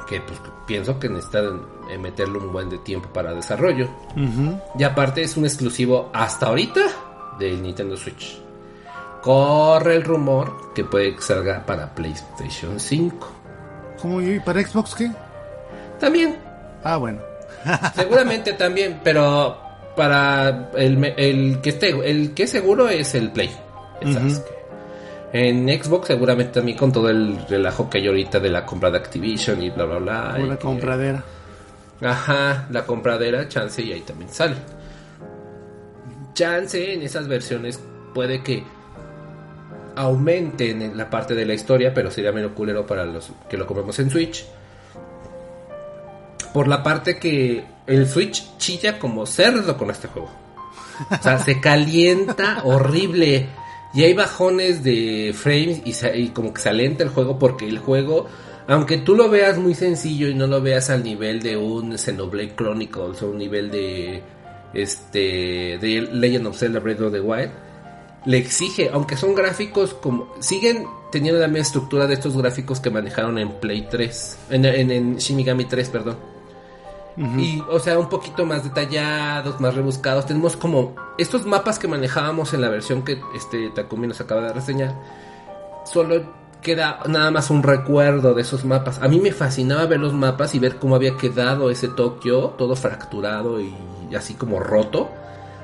Speaker 2: que pues pienso que necesitan eh, meterle un buen de tiempo para desarrollo. Y aparte es un exclusivo hasta ahorita del Nintendo Switch. Corre el rumor que puede que salga para PlayStation 5.
Speaker 3: ¿Cómo y para Xbox qué?
Speaker 2: También.
Speaker 3: Ah, bueno.
Speaker 2: Seguramente también, pero para el, que esté, el que es seguro es el Play. el. En Xbox seguramente también con todo el relajo que hay ahorita de la compra de Activision y bla bla bla. Que-
Speaker 3: compradera.
Speaker 2: Ajá, la compradera, chance y ahí también sale. Chance en esas versiones puede que aumenten en la parte de la historia, pero sería menos culero para los que lo comemos en Switch. Por la parte que el Switch chilla como cerdo con este juego. O sea, se calienta horrible. Y hay bajones de frames y, como que se alenta el juego porque el juego, aunque tú lo veas muy sencillo y no lo veas al nivel de un Xenoblade Chronicles o un nivel de este de Legend of Zelda Breath of the Wild, le exige, aunque son gráficos como siguen teniendo la misma estructura de estos gráficos que manejaron en Play 3, en, en, en Shin Megami 3, perdón. Y, o sea, un poquito más detallados, más rebuscados. Tenemos como estos mapas que manejábamos en la versión que este Takumi nos acaba de reseñar. Solo queda nada más un recuerdo de esos mapas. A mí me fascinaba ver los mapas y ver cómo había quedado ese Tokio, todo fracturado y así como roto.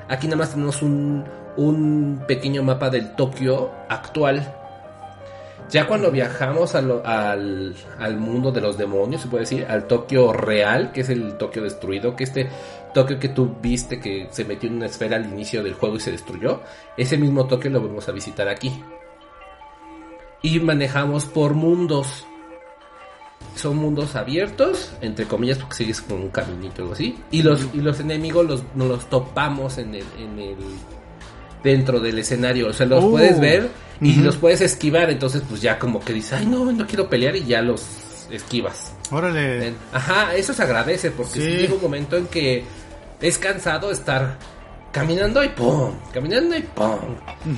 Speaker 2: Aquí nada más tenemos un, un pequeño mapa del Tokio actual. Ya cuando viajamos a lo- al, al mundo de los demonios, se puede decir, al Tokio real, que es el Tokio destruido, que este Tokio que tú viste que se metió en una esfera al inicio del juego y se destruyó, ese mismo Tokio lo vamos a visitar aquí. Y manejamos por mundos. Son mundos abiertos, entre comillas, porque sigues con un caminito o algo así. Y los, y los enemigos los, nos los topamos en el, en el dentro del escenario. O sea, los
Speaker 3: Oh.
Speaker 2: puedes ver y
Speaker 3: Ujú.
Speaker 2: los puedes esquivar. Entonces, pues ya como que dices, ay, no, no quiero pelear y ya los esquivas.
Speaker 3: Órale.
Speaker 2: Ajá, eso se agradece porque
Speaker 3: Sí.
Speaker 2: llega un momento en que es cansado estar caminando y pum, caminando y pum.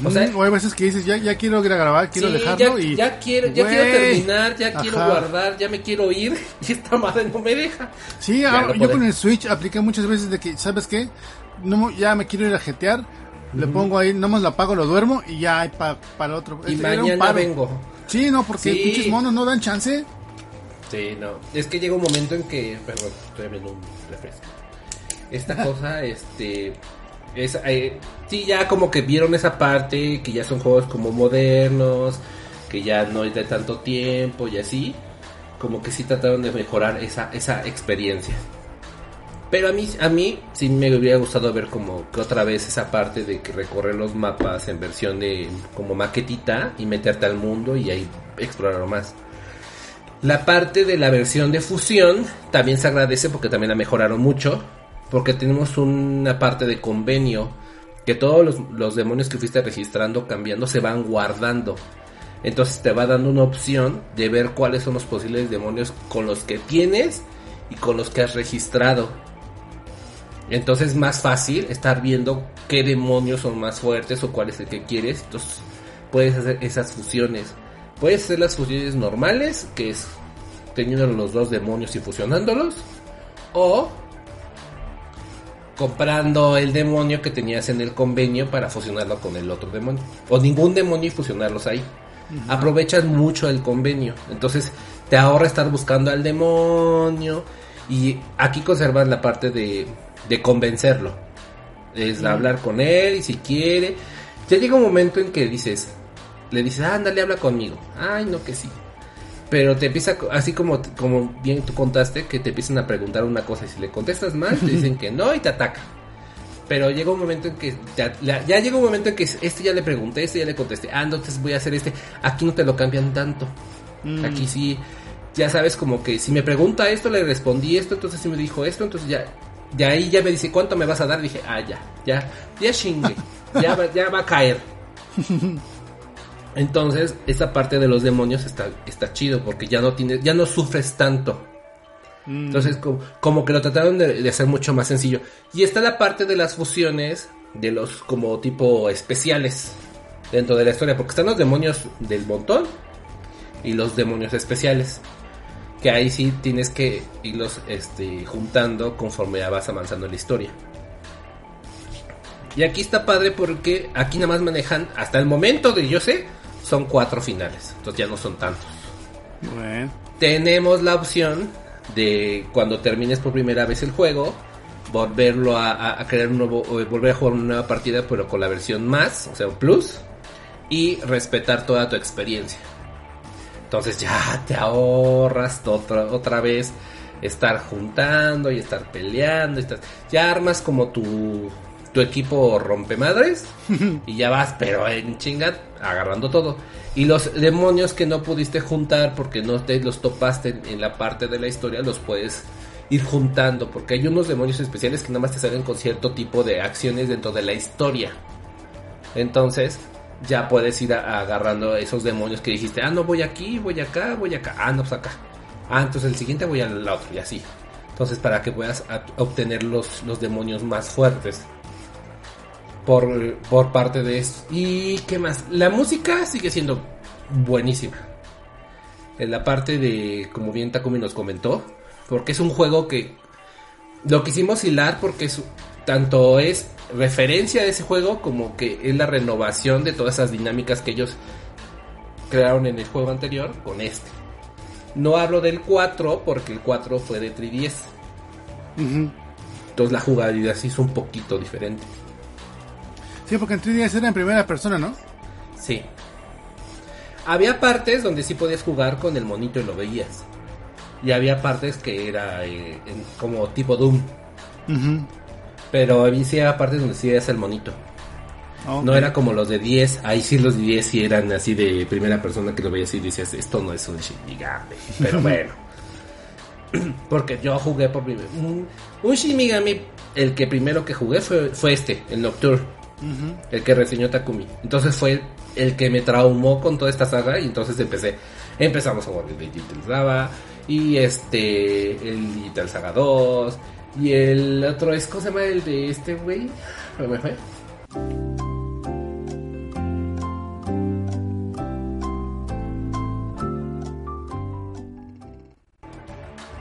Speaker 2: O sea,
Speaker 3: Ujú, o hay veces que dices, ya, ya quiero ir a grabar, quiero
Speaker 2: sí,
Speaker 3: dejarlo
Speaker 2: ya,
Speaker 3: y...
Speaker 2: ya quiero, ya quiero terminar, ya quiero guardar, ya me quiero ir y esta madre no me deja.
Speaker 3: Sí, ah,
Speaker 2: no
Speaker 3: yo con el Switch apliqué muchas veces de que, ¿sabes qué? No, ya me quiero ir a jetear, le pongo ahí, nomás la apago, lo duermo y ya hay para el otro.
Speaker 2: Y
Speaker 3: era
Speaker 2: mañana vengo.
Speaker 3: Sí, no, porque
Speaker 2: Sí.
Speaker 3: pinches monos no dan chance.
Speaker 2: Sí, no. Es que llega un momento en que. Perdón, estoy abriendo un refresco. Esta cosa, este. Es, eh, sí, ya como que vieron esa parte, que ya son juegos como modernos, que ya no es de tanto tiempo y así. Como que sí trataron de mejorar esa, esa experiencia. Pero a mí, a mí sí me hubiera gustado ver como que otra vez esa parte de que recorrer los mapas en versión de como maquetita y meterte al mundo y ahí explorarlo más. La parte de la versión de fusión también se agradece porque también la mejoraron mucho. Porque tenemos una parte de convenio que todos los, los demonios que fuiste registrando, cambiando, se van guardando. Entonces te va dando una opción de ver cuáles son los posibles demonios con los que tienes y con los que has registrado. Entonces es más fácil estar viendo qué demonios son más fuertes o cuál es el que quieres. Entonces puedes hacer esas fusiones. Puedes hacer las fusiones normales, que es teniendo los dos demonios y fusionándolos. O comprando el demonio que tenías en el convenio para fusionarlo con el otro demonio. O ningún demonio y fusionarlos ahí. Aprovechas mucho el convenio. Entonces te ahorra estar buscando al demonio. Y aquí conservas la parte de, de convencerlo. Es hablar con él y si quiere. Ya llega un momento en que dices, le dices, ándale, habla conmigo. Ay, no que sí. Pero te empieza, así como, como bien tú contaste, que te empiezan a preguntar una cosa y si le contestas mal, te dicen que no y te atacan. Pero llega un momento en que, ya llega un momento en que este ya le pregunté, este ya le contesté, ah, entonces voy a hacer este. Aquí no te lo cambian tanto.
Speaker 3: Mm.
Speaker 2: Aquí sí, ya sabes como que si me pregunta esto, le respondí esto, entonces sí me dijo esto, entonces ya, de ahí ya me dice, ¿cuánto me vas a dar? Dije, ah, ya, ya, ya chingue, ya, va- ya va a caer. Entonces, esta parte de los demonios está, está chido porque ya no tienes, ya no sufres tanto.
Speaker 3: Mm.
Speaker 2: Entonces, como, como que lo trataron de, de hacer mucho más sencillo. Y está la parte de las fusiones de los como tipo especiales dentro de la historia, porque están los demonios del montón y los demonios especiales. Que ahí sí tienes que irlos este, juntando conforme vas avanzando en la historia. Y aquí está padre porque aquí nada más manejan, hasta el momento de yo sé, son cuatro finales. Entonces ya no son tantos.
Speaker 3: Bueno.
Speaker 2: Tenemos la opción de cuando termines por primera vez el juego, volverlo a, a- a crear un nuevo, o volver a jugar una nueva partida, pero con la versión más, o sea, un plus, y respetar toda tu experiencia. Entonces ya te ahorras otra, otra vez estar juntando y estar peleando. y estar- ya armas como tu, tu equipo rompemadres y ya vas, pero en chinga, agarrando todo. Y los demonios que no pudiste juntar porque no te los topaste en, en la parte de la historia, los puedes ir juntando. Porque hay unos demonios especiales que nada más te salen con cierto tipo de acciones dentro de la historia. Entonces, ya puedes ir agarrando esos demonios que dijiste, ah, no voy aquí, voy acá, voy acá, ah, no, pues acá. Ah, entonces el siguiente voy al otro y así. Entonces, para que puedas obtener los, los demonios más fuertes. Por, por parte de eso. ¿Y qué más? La música sigue siendo buenísima. En la parte de, como bien Takumi nos comentó, porque es un juego que lo quisimos hilar porque es, tanto es referencia de ese juego como que es la renovación de todas esas dinámicas que ellos crearon en el juego anterior con este. No hablo del 4 porque el 4 fue de 3DS.
Speaker 3: Ujú.
Speaker 2: Entonces la jugabilidad sí es un poquito diferente.
Speaker 3: Sí, porque en 3DS era en primera persona, ¿no?
Speaker 2: Sí. Había partes donde sí podías jugar con el monito y lo veías. Y había partes que era eh, en- como tipo Doom.
Speaker 3: Ujú.
Speaker 2: Pero había sí había partes donde sí veías el monito.
Speaker 3: Ok.
Speaker 2: No era como los de 10, ahí sí los de 10 sí eran así de primera persona que lo veías y decías, esto no es un Shinigami, pero bueno. Porque yo jugué por primero. Un, un Shinigami, el que primero que jugué fue, fue este, el Nocturne, el que reseñó Takumi. Entonces fue el que me traumó con toda esta saga y entonces empecé, empezamos a jugar el Digital Saga y este, el Digital Saga 2 y el otro es, ¿cómo se llama el de este güey? ¿Se me fue?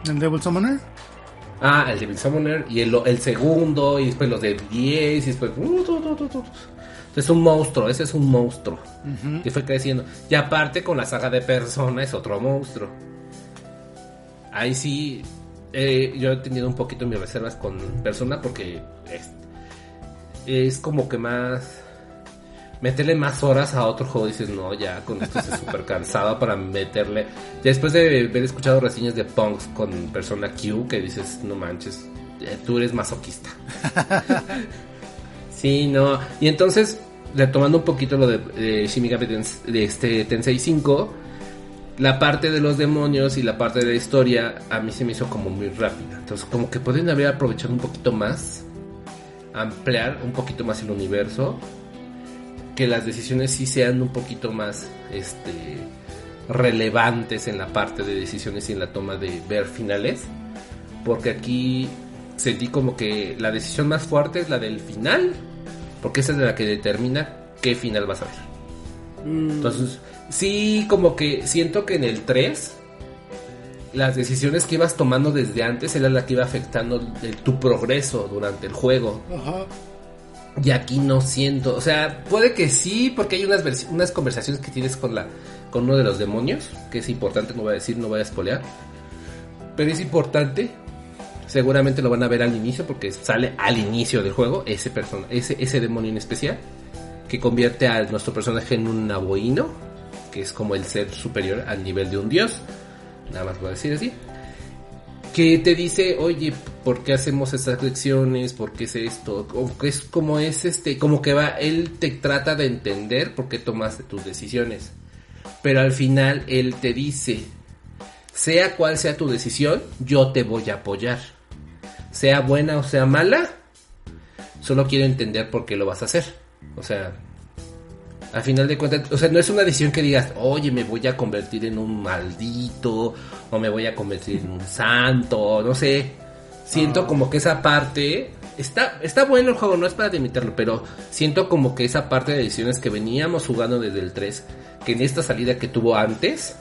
Speaker 3: ¿El Devil Summoner?
Speaker 2: Ah, el Devil Summoner y el, el segundo y después los de 10 y después... uh. Es un monstruo, ese es un monstruo que fue creciendo. Y aparte con la saga de Persona es otro monstruo. Ahí sí, eh, yo he tenido un poquito mis reservas con Persona porque es, es como que más... Meterle más horas a otro juego, dices, no, ya con esto estoy súper cansado para meterle. Después de haber escuchado reseñas de punks con Persona Q, que dices, no manches, eh, tú eres masoquista. sí, no. Y entonces, retomando un poquito lo de, de Shin Megami Tens- de este Tensei 5, la parte de los demonios y la parte de la historia a mí se me hizo como muy rápida. Entonces, como que pueden haber aprovechado un poquito más, ampliar un poquito más el universo, que las decisiones sí sean un poquito más este relevantes en la parte de decisiones y en la toma de ver finales. Porque aquí sentí como que la decisión más fuerte es la del final, porque esa es la que determina qué final vas a ver. Entonces, sí, como que siento que en el 3, las decisiones que ibas tomando desde antes era la que iba afectando el- tu progreso durante el juego.
Speaker 3: Ajá.
Speaker 2: Y aquí no siento, o sea, puede que sí, porque hay unas, vers- unas conversaciones que tienes con la con uno de los demonios, que es importante, no voy a decir, no voy a spoilear. Pero es importante. Seguramente lo van a ver al inicio porque sale al inicio del juego ese persona, ese ese demonio en especial que convierte a nuestro personaje en un aboíno, que es como el ser superior al nivel de un dios. Nada más voy a decir así que te dice, oye, ¿por qué hacemos estas lecciones? ¿Por qué es esto? Como que es como es este, como que va, él te trata de entender por qué tomaste tus decisiones. Pero al final él te dice, sea cual sea tu decisión, yo te voy a apoyar. Sea buena o sea mala, solo quiero entender por qué lo vas a hacer. O sea, al final de cuentas, o sea, no es una decisión que digas, oye, me voy a convertir en un maldito, o me voy a convertir en un santo, no sé. Siento como que esa parte, está, está bueno el juego, no es para limitarlo, pero siento como que esa parte de decisiones que veníamos jugando desde el 3, que en esta salida que tuvo antes,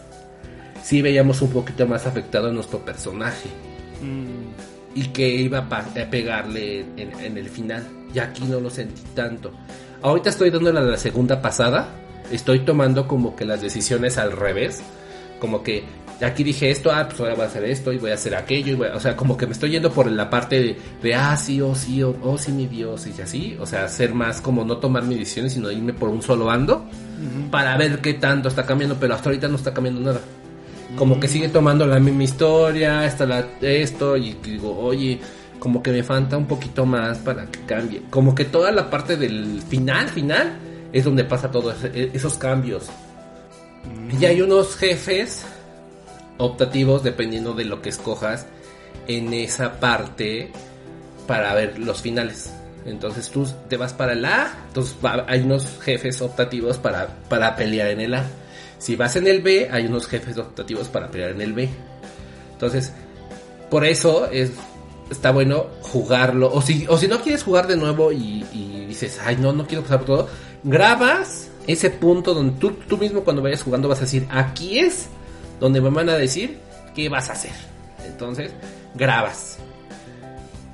Speaker 2: sí veíamos un poquito más afectado a nuestro personaje y que iba a, a pegarle en, en el final. Y aquí no lo sentí tanto. Ahorita estoy dando la, segunda pasada. Estoy tomando como que las decisiones al revés. Como que aquí dije esto, ah, pues ahora voy a hacer esto y voy a hacer aquello. y voy a- o sea, como que me estoy yendo por la parte de, de, ah, sí, oh, sí, oh, oh, sí, mi Dios, y así. O sea, ser más como no tomar mis decisiones, sino irme por un solo bando para ver qué tanto está cambiando, pero hasta ahorita no está cambiando nada. Como que sigue tomando la misma historia, está la, esto, y digo, oye, como que me falta un poquito más para que cambie. Como que toda la parte del final, final, es donde pasa todos esos cambios. Y hay unos jefes optativos dependiendo de lo que escojas en esa parte para ver los finales. Entonces tú te vas para el A, entonces va- hay unos jefes optativos para, para pelear en el A. Si vas en el B, hay unos jefes optativos para pelear en el B. Entonces, por eso es, está bueno jugarlo. O si, o si no quieres jugar de nuevo y, dices, ay, no, no quiero pasar por todo, grabas ese punto donde tú, tú mismo cuando vayas jugando vas a decir, aquí es donde me van a decir qué vas a hacer. Entonces, grabas.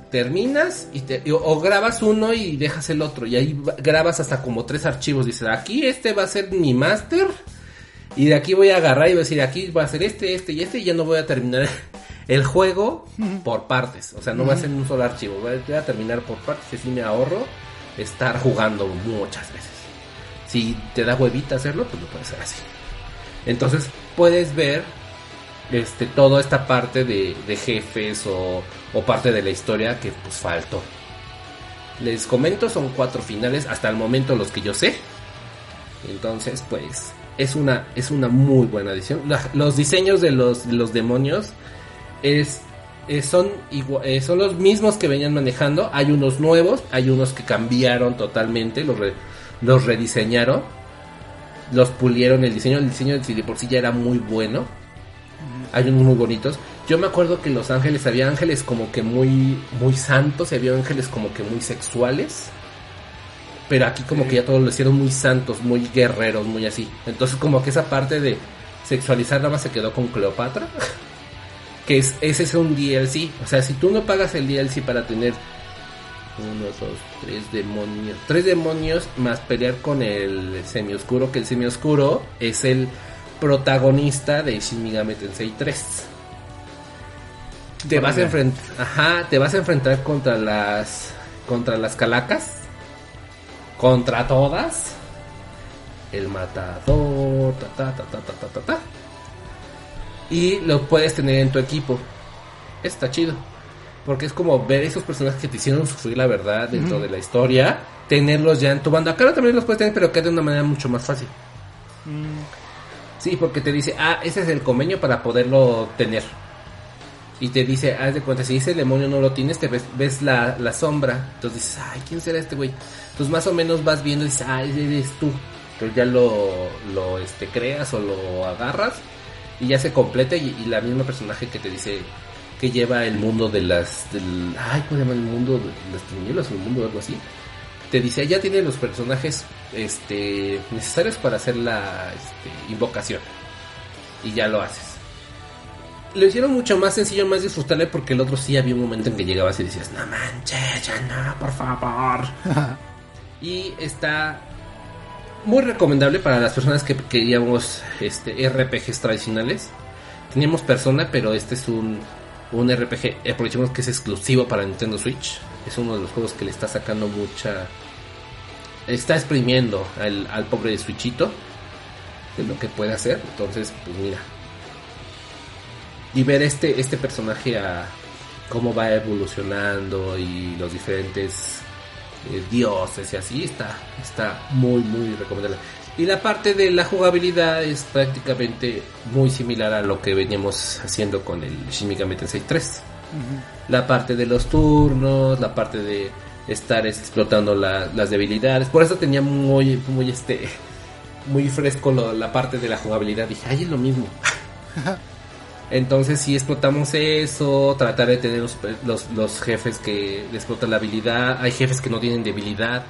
Speaker 2: Terminas y te, o, grabas uno y dejas el otro. Y ahí grabas hasta como tres archivos. Dices, aquí este va a ser mi master. Y de aquí voy a agarrar y voy a decir, aquí va a ser este, este y este. Y ya no voy a terminar el juego por partes. O sea, no va a ser en un solo archivo. Voy a, voy a terminar por partes. Y así me ahorro estar jugando muchas veces. Si te da huevita hacerlo, pues lo puedes hacer así. Entonces puedes ver este toda esta parte de, de jefes o, o parte de la historia que pues faltó. Les comento, son cuatro finales hasta el momento los que yo sé. Entonces, pues, es una, es una muy buena edición. La- los diseños de los, de los demonios es, eh, son, eh, son los mismos que venían manejando. Hay unos nuevos, hay unos que cambiaron totalmente, los, los rediseñaron. Los pulieron el diseño. El diseño de por sí ya era muy bueno. Hay unos muy bonitos. Yo me acuerdo que en Los Ángeles había ángeles como que muy, muy santos y había ángeles como que muy sexuales. Pero aquí como que ya todos lo hicieron muy santos, muy guerreros, muy así. Entonces como que esa parte de sexualizar nada más se quedó con Cleopatra. que es, ese es un DLC. O sea, si tú no pagas el DLC para tener uno, dos, tres demonios. Tres demonios más pelear con el semioscuro. Que el semioscuro es el protagonista de Shin Megami Tensei 3. Te vas a enfrentar, ajá, te vas a enfrentar contra las contra las calacas, contra todas, el matador, ta ta ta ta ta ta ta, ta. Y lo puedes tener en tu equipo. Está chido, porque es como ver esos personajes que te hicieron sufrir la verdad dentro de la historia, tenerlos ya en tu banda. Acá también los puedes tener, pero acá de una manera mucho más fácil. Sí, porque te dice, ah, ese es el convenio para poderlo tener. Y te dice, haz de cuenta, si ese demonio no lo tienes, te ves, ves la, la sombra. Entonces dices, ay, ¿quién será este güey? Entonces más o menos vas viendo y dices, ah, eres tú. Entonces ya lo, lo este, creas o lo agarras y ya se completa y, y la misma personaje que te dice que lleva el mundo de las... Del, ay, ¿cómo se llama? El mundo de las tinieblas o el mundo de algo así. Te dice, ya tiene los personajes este, necesarios para hacer la este, invocación. Y ya lo haces lo hicieron mucho más sencillo, más disfrutable porque el otro sí había un momento en que llegabas y decías, no manches, ya no, por favor. y está muy recomendable para las personas que queríamos este RPGs tradicionales. Teníamos Persona, pero este es un, un RPG, aprovechemos que es exclusivo para Nintendo Switch. Es uno de los juegos que le está sacando mucha... Está exprimiendo al, al pobre Switchito de lo que puede hacer. Entonces, pues mira, y ver este, este personaje a cómo va evolucionando y los diferentes eh, dioses y así está, está muy muy recomendable. Y la parte de la jugabilidad es prácticamente muy similar a lo que veníamos haciendo con el Shin Megami Tensei 3. La parte de los turnos, la parte de estar explotando la- las debilidades. Por eso tenía muy, muy este, muy fresco lo- la parte de la jugabilidad. Dije, ay, es lo mismo. Entonces si explotamos eso, tratar de tener los, los, los jefes que explotan la habilidad. Hay jefes que no tienen debilidad.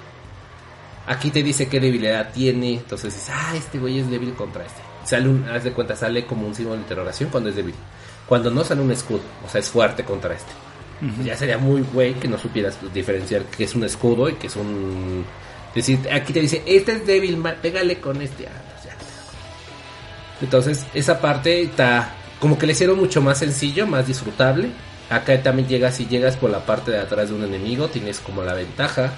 Speaker 2: Aquí te dice qué debilidad tiene. Entonces dices, ah, este güey es débil contra este. Sale un, haz de cuenta, sale como un símbolo de interrogación cuando es débil. Cuando no sale un escudo, o sea, es fuerte contra este. Ya sería muy güey que no supieras diferenciar que es un escudo y que es un... Decir, aquí te dice, este es débil, pégale con este. Ah, pues ya. Entonces, esa parte está como que le hicieron mucho más sencillo, más disfrutable. Acá también llegas, si llegas por la parte de atrás de un enemigo, tienes como la ventaja.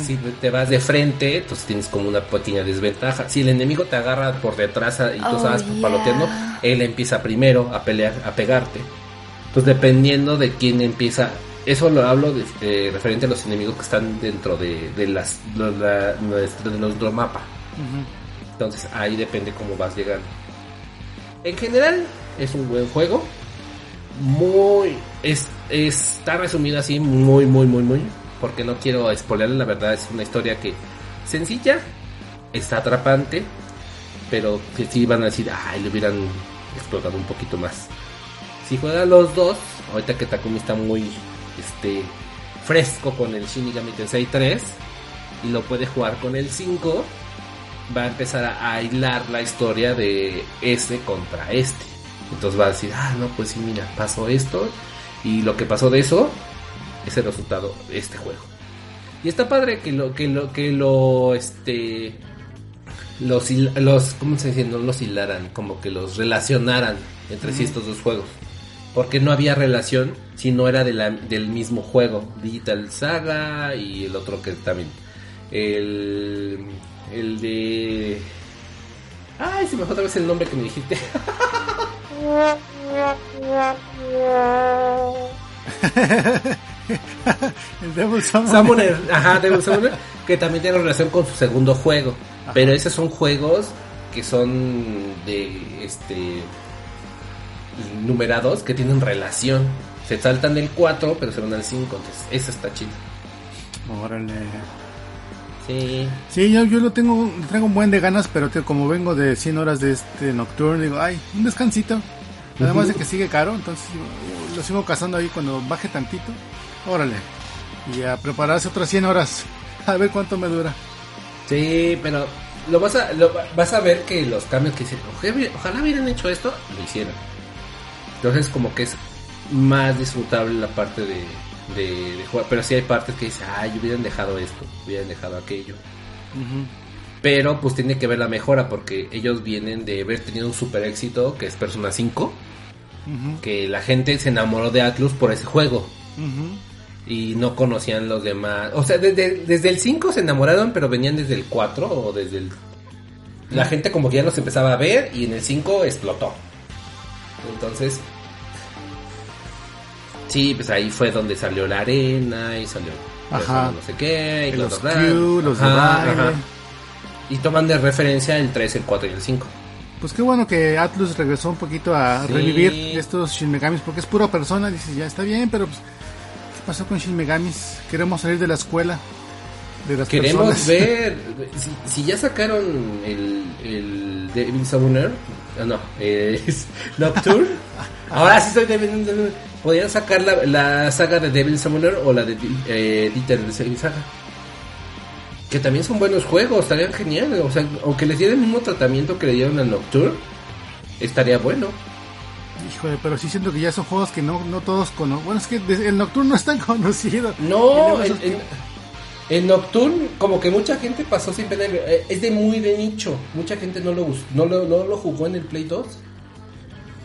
Speaker 2: Si te vas de frente, entonces tienes como una pequeña desventaja. Si el enemigo te agarra por detrás y tú
Speaker 5: Oh,
Speaker 2: estás
Speaker 5: yeah.
Speaker 2: paloteando, él empieza primero a pelear, a pegarte. Entonces dependiendo de quién empieza, eso lo hablo de, eh, referente a los enemigos que están dentro de, de las de la- nuestro- de nuestro mapa. Entonces ahí depende cómo vas llegando. En general es un buen juego. Muy es, está resumido así muy muy muy muy porque no quiero spoilerle la verdad es una historia que sencilla, está atrapante, pero que sí van a decir, ay, le hubieran explotado un poquito más. Si juegan los dos, ahorita que Takumi está muy este fresco con el Shin Megami Tensei 3 y lo puede jugar con el 5, va a empezar a aislar la historia de este contra este. Entonces va a decir, ah, no, pues sí, mira, pasó esto y lo que pasó de eso es el resultado de este juego. Y está padre que lo que lo que lo este los los cómo se dice, no los hilaran, como que los relacionaran entre sí estos dos juegos. Porque no había relación si no era de la- del mismo juego, Digital Saga y el otro que también el el de Ay, se me fue otra vez el nombre que me dijiste.
Speaker 3: El Devil Summoner.
Speaker 2: Summoner, ajá, Devil Summoner, que también tiene relación con su segundo juego. Pero esos son juegos que son de este numerados que tienen relación. Se saltan del 4, pero se van al 5, entonces eso está chido.
Speaker 3: Órale.
Speaker 2: Sí.
Speaker 3: Sí, yo, yo lo tengo, traigo un buen de ganas, pero tío, como vengo de 100 horas de este Nocturne, digo, ay, un descansito. Además de que sigue caro, entonces yo- lo sigo cazando ahí cuando baje tantito. Órale. Y a prepararse otras 100 horas. A ver cuánto me dura.
Speaker 2: Sí, pero lo vas a lo vas a ver que los cambios que hicieron, ojalá, ojalá hubieran hecho esto, lo hicieron. Entonces como que es más disfrutable la parte de, de, de jugar, pero sí hay partes que dicen, ay, hubieran dejado esto, hubieran dejado aquello. Pero pues tiene que ver la mejora porque ellos vienen de haber tenido un super éxito que es Persona 5,
Speaker 3: Ujú,
Speaker 2: que la gente se enamoró de Atlus por ese juego y no conocían los demás. O sea, desde, desde el 5 se enamoraron, pero venían desde el 4 o desde el... La gente como que ya los empezaba a ver y en el 5 explotó. Entonces... Sí, pues ahí fue donde salió la arena y salió...
Speaker 3: Ajá.
Speaker 2: No sé qué. Y
Speaker 3: los
Speaker 2: bla.
Speaker 3: Q, los
Speaker 2: Ajá, ajá. Y toman de referencia el 3, el 4 y el 5.
Speaker 3: Pues qué bueno que Atlus regresó un poquito a
Speaker 2: Sí.
Speaker 3: revivir estos Shin Megamis, porque es pura persona, dices, ya está bien, pero pues, ¿qué pasó con Shin Megamis? Queremos salir de la escuela, de las
Speaker 2: Queremos
Speaker 3: personas.
Speaker 2: ver si, si ya sacaron el, el Devil Summoner, no, es Nocturne. Ahora sí soy Devil Summoner. Podrían sacar la, la saga de Devil Summoner o la de eh, Dieter Saga. Que también son buenos juegos, estarían geniales. O sea, aunque les dieran el mismo tratamiento que le dieron a Nocturne, estaría bueno.
Speaker 3: Híjole, pero sí siento que ya son juegos que no, no todos conocen. Bueno, es que el Nocturno no es tan conocido.
Speaker 2: No, el, el- el Nocturne, como que mucha gente pasó sin pena. eh, Es de muy de nicho. Mucha gente no lo, no lo, no lo jugó en el Play 2.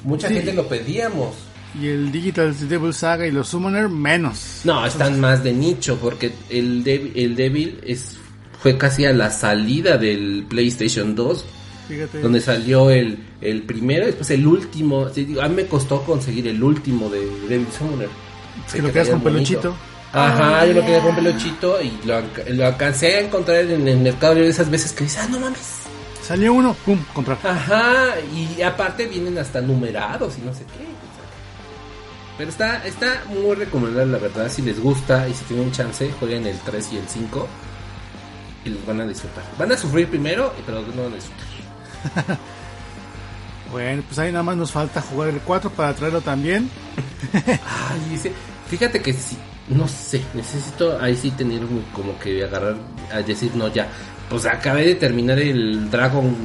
Speaker 2: Mucha
Speaker 3: Sí.
Speaker 2: gente lo pedíamos.
Speaker 3: Y el Digital Devil Saga y los Summoner, menos.
Speaker 2: No, están más de nicho porque el, Dev- el Devil es, fue casi a la salida del PlayStation 2.
Speaker 3: Fíjate.
Speaker 2: Donde salió el, el primero, después el último. Sí, digo, A mí me costó conseguir el último de Devil Summoner.
Speaker 3: Es que lo quedas con peluchito.
Speaker 2: Ajá,
Speaker 5: Oh,
Speaker 2: yo lo quería con peluchito y lo, lo alcancé a encontrar en el mercado de esas veces que dices, ah, no mames.
Speaker 3: Salió uno, pum, comprar.
Speaker 2: Ajá, y aparte vienen hasta numerados y no sé qué. Pero está, está muy recomendable, la verdad. Si les gusta y si tienen chance, jueguen el 3 y el 5 y los van a disfrutar. Van a sufrir primero, pero no van a disfrutar.
Speaker 3: Bueno, pues ahí nada más nos falta jugar el 4 para traerlo también.
Speaker 2: Ay, dice, fíjate que sí, no sé, necesito ahí sí tener como que agarrar, a decir, no, ya. Pues acabé de terminar el Dragon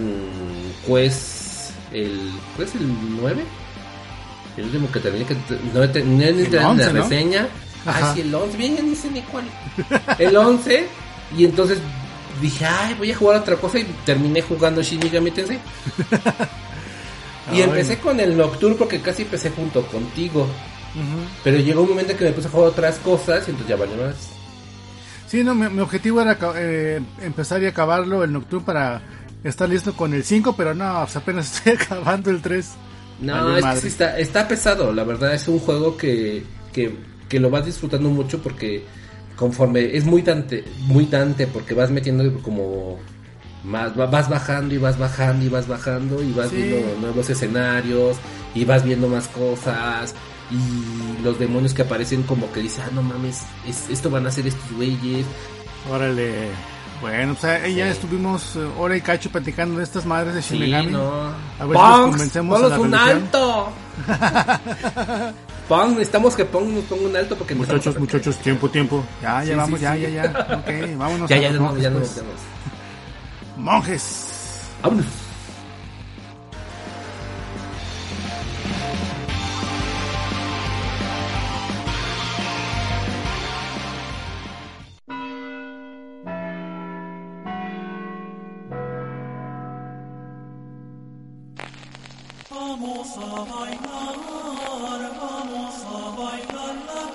Speaker 2: Quest, el, ¿cuál es el 9? El último que terminé, que te- no terminé de
Speaker 3: El
Speaker 2: la
Speaker 3: 11, ¿no?
Speaker 2: reseña.
Speaker 3: Ajá.
Speaker 2: Ah, sí, el 11, bien, ya ni sé ni cuál. El 11, y entonces dije, ay, voy a jugar otra cosa y terminé jugando Shin Megami Tensei. Y
Speaker 3: Ay.
Speaker 2: empecé con el Nocturne porque casi empecé junto contigo. Pero llegó un momento que me puse a jugar otras cosas y entonces ya valió más.
Speaker 3: Sí, no, mi, mi objetivo era eh, empezar y acabarlo el Nocturne para estar listo con el 5, pero no, pues apenas estoy acabando el 3.
Speaker 2: No, es que sí está, está pesado, la verdad es un juego que, que, que lo vas disfrutando mucho porque conforme es muy Dante, muy Dante porque vas metiendo como más, va- vas bajando y vas bajando y vas bajando y vas
Speaker 3: Sí.
Speaker 2: viendo nuevos escenarios y vas viendo más cosas y los demonios que aparecen como que dices, ah no mames, es- esto van a ser estos güeyes.
Speaker 3: Órale. Bueno, pues ahí ya estuvimos eh, hora y cacho platicando de estas madres de Shin
Speaker 2: Sí,
Speaker 3: Megami.
Speaker 2: no.
Speaker 3: A ver si nos
Speaker 2: Pongs,
Speaker 3: convencemos a la
Speaker 2: un
Speaker 3: religión.
Speaker 2: alto. Pong, necesitamos que Pong nos ponga un alto porque nos
Speaker 3: Muchachos, muchachos, tiempo, tiempo. Ya, ya
Speaker 2: Sí,
Speaker 3: vamos,
Speaker 2: sí,
Speaker 3: ya,
Speaker 2: sí.
Speaker 3: ya, ya. Ok, vámonos.
Speaker 2: Ya, ya, no,
Speaker 3: monjes,
Speaker 2: ya no
Speaker 3: pues.
Speaker 2: nos vemos.
Speaker 3: Monjes.
Speaker 2: Vámonos. Vamos a bailar, vamos a bailar.
Speaker 3: la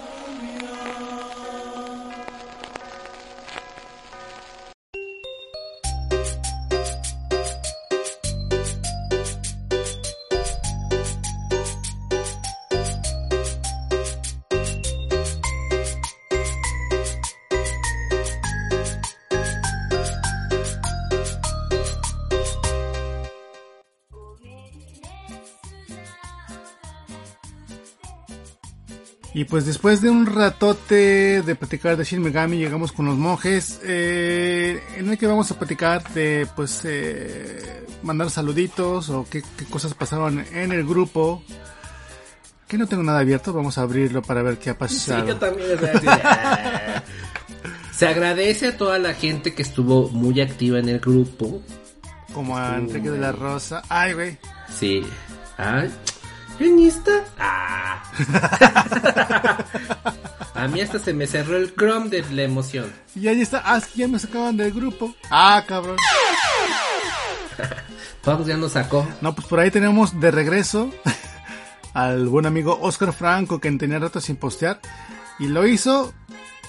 Speaker 3: Y pues después de un ratote de platicar de Shin Megami llegamos con los monjes eh, en el que vamos a platicar de pues eh, mandar saluditos o qué, qué cosas pasaron en el grupo. Que no tengo nada abierto, vamos a abrirlo para ver qué ha
Speaker 2: Sí,
Speaker 3: pasado.
Speaker 2: yo también. ah. Se agradece a toda la gente que estuvo muy activa en el grupo.
Speaker 3: Como a Enrique de la Rosa. Ay, güey.
Speaker 2: Sí. Ay, ¿Guionista? Ah. A mí hasta se me cerró el Chrome de la emoción.
Speaker 3: Y ahí está. Ah, ya me sacaban del grupo. Ah, cabrón.
Speaker 2: Pong ya nos sacó.
Speaker 3: No, pues por ahí tenemos de regreso al buen amigo Oscar Franco, que tenía rato sin postear. Y lo hizo,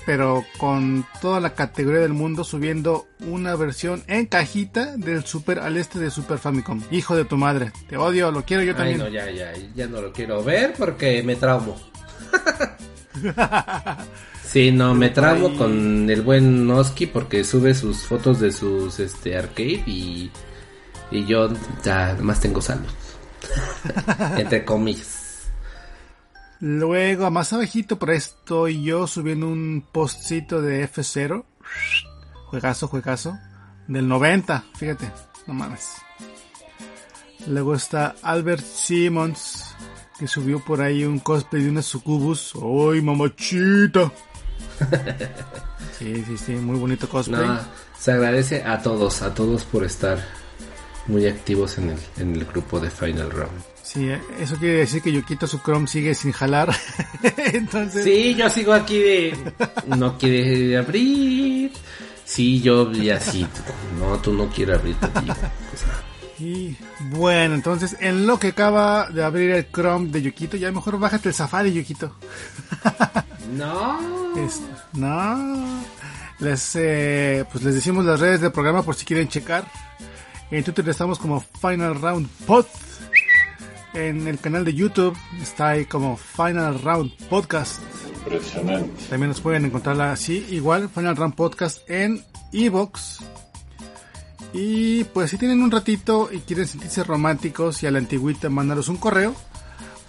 Speaker 3: pero con toda la categoría del mundo, subiendo una versión en cajita del Super al este de Super Famicom. Hijo de tu madre. Te odio, lo quiero yo
Speaker 2: Ay,
Speaker 3: también.
Speaker 2: no, ya, ya, ya no lo quiero ver porque me traumo. Sí, no, me traumo
Speaker 3: Ay.
Speaker 2: con el buen Oski porque sube sus fotos de sus este arcade y, y yo ya más tengo salud. Entre comillas.
Speaker 3: Luego, más abajito, por ahí estoy yo subiendo un postcito de F0. Juegazo, juegazo. Del 90, fíjate, no mames. Luego está Albert Simmons, que subió por ahí un cosplay de una sucubus. ¡Ay, mamachita! Sí, sí, sí, muy bonito cosplay.
Speaker 2: No, se agradece a todos, a todos por estar muy activos en el, en el grupo de Final Round.
Speaker 3: Sí, eh, eso quiere decir que Yokito su Chrome sigue sin jalar. Entonces,
Speaker 2: Sí, yo sigo aquí de... No quiere abrir. Sí, yo ya sí. No, tú no quieres abrir, te digo. O sea,
Speaker 3: Y bueno, entonces en lo que acaba de abrir el Chrome de Yukito, ya mejor bájate el Safari, Yukito.
Speaker 2: no.
Speaker 3: Es- no. Les, eh, pues les decimos las redes del programa por si quieren checar. En Twitter estamos como Final Round Pod. En el canal de YouTube está ahí como Final Round Podcast. También nos pueden encontrar así, igual, Final Round Podcast en Evox. Y pues si tienen un ratito y quieren sentirse románticos y a la antigüita mandaros un correo,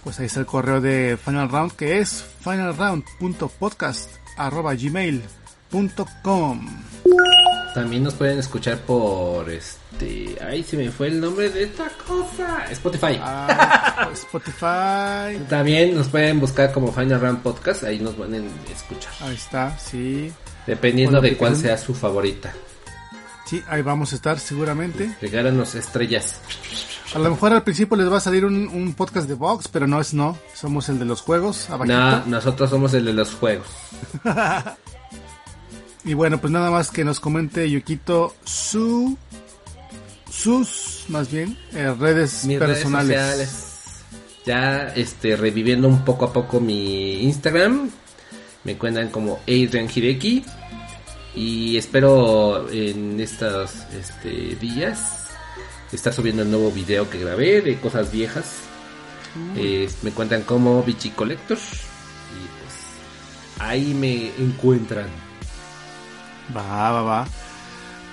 Speaker 3: pues ahí está el correo de Final Round que es finalround.podcast.gmail.com
Speaker 2: También nos pueden escuchar por este. Ay, se me fue el nombre de esta cosa. Spotify.
Speaker 3: Ah, Spotify.
Speaker 2: También nos pueden buscar como Final Round Podcast. Ahí nos pueden escuchar.
Speaker 3: Ahí está, sí.
Speaker 2: Dependiendo de cuál sea su favorita.
Speaker 3: Sí, ahí vamos a estar seguramente.
Speaker 2: Regálanos estrellas.
Speaker 3: A lo mejor al principio les va a salir un, un podcast de Vox, pero no es no. Somos el de los juegos, abajito.
Speaker 2: No, nosotros somos el de los juegos.
Speaker 3: Y bueno, pues nada más que nos comente Yukito su sus, más bien, eh, redes
Speaker 2: mis redes
Speaker 3: personales.
Speaker 2: sociales. Ya este reviviendo un poco a poco mi Instagram. Me encuentran como Adrian Hideki. Y espero en estos este, días estar subiendo el nuevo video que grabé de cosas viejas. Eh, me encuentran como Bichi Collector. Y pues ahí me encuentran.
Speaker 3: Va, va, va.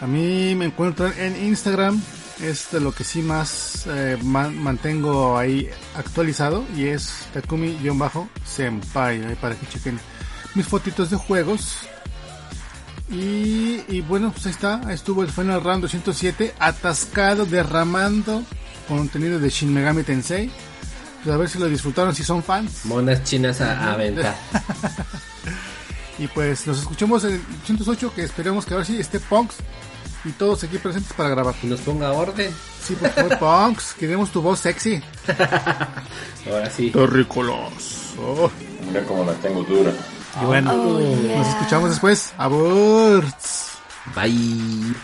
Speaker 3: A mí me encuentran en Instagram. Es de lo que sí más eh, ma- mantengo ahí actualizado. Y es Takumi-senpai. Ahí para que chequen mis fotitos de juegos. Y, y bueno, pues ahí está. Ahí estuvo el Final Round 207. Atascado, derramando contenido de Shin Megami Tensei. Pues a ver si lo disfrutaron, si son fans.
Speaker 2: Monas chinas a, a aventar.
Speaker 3: Y pues nos escuchamos en el 108 que esperemos que ahora sí esté Punks y todos aquí presentes para grabar.
Speaker 2: Y nos ponga orden.
Speaker 3: Sí, por favor, Punks, queremos tu voz sexy.
Speaker 2: Ahora sí.
Speaker 3: Terrícolas. Oh.
Speaker 8: Mira cómo la tengo dura.
Speaker 3: Y bueno, nos escuchamos después. Aburts.
Speaker 2: Bye.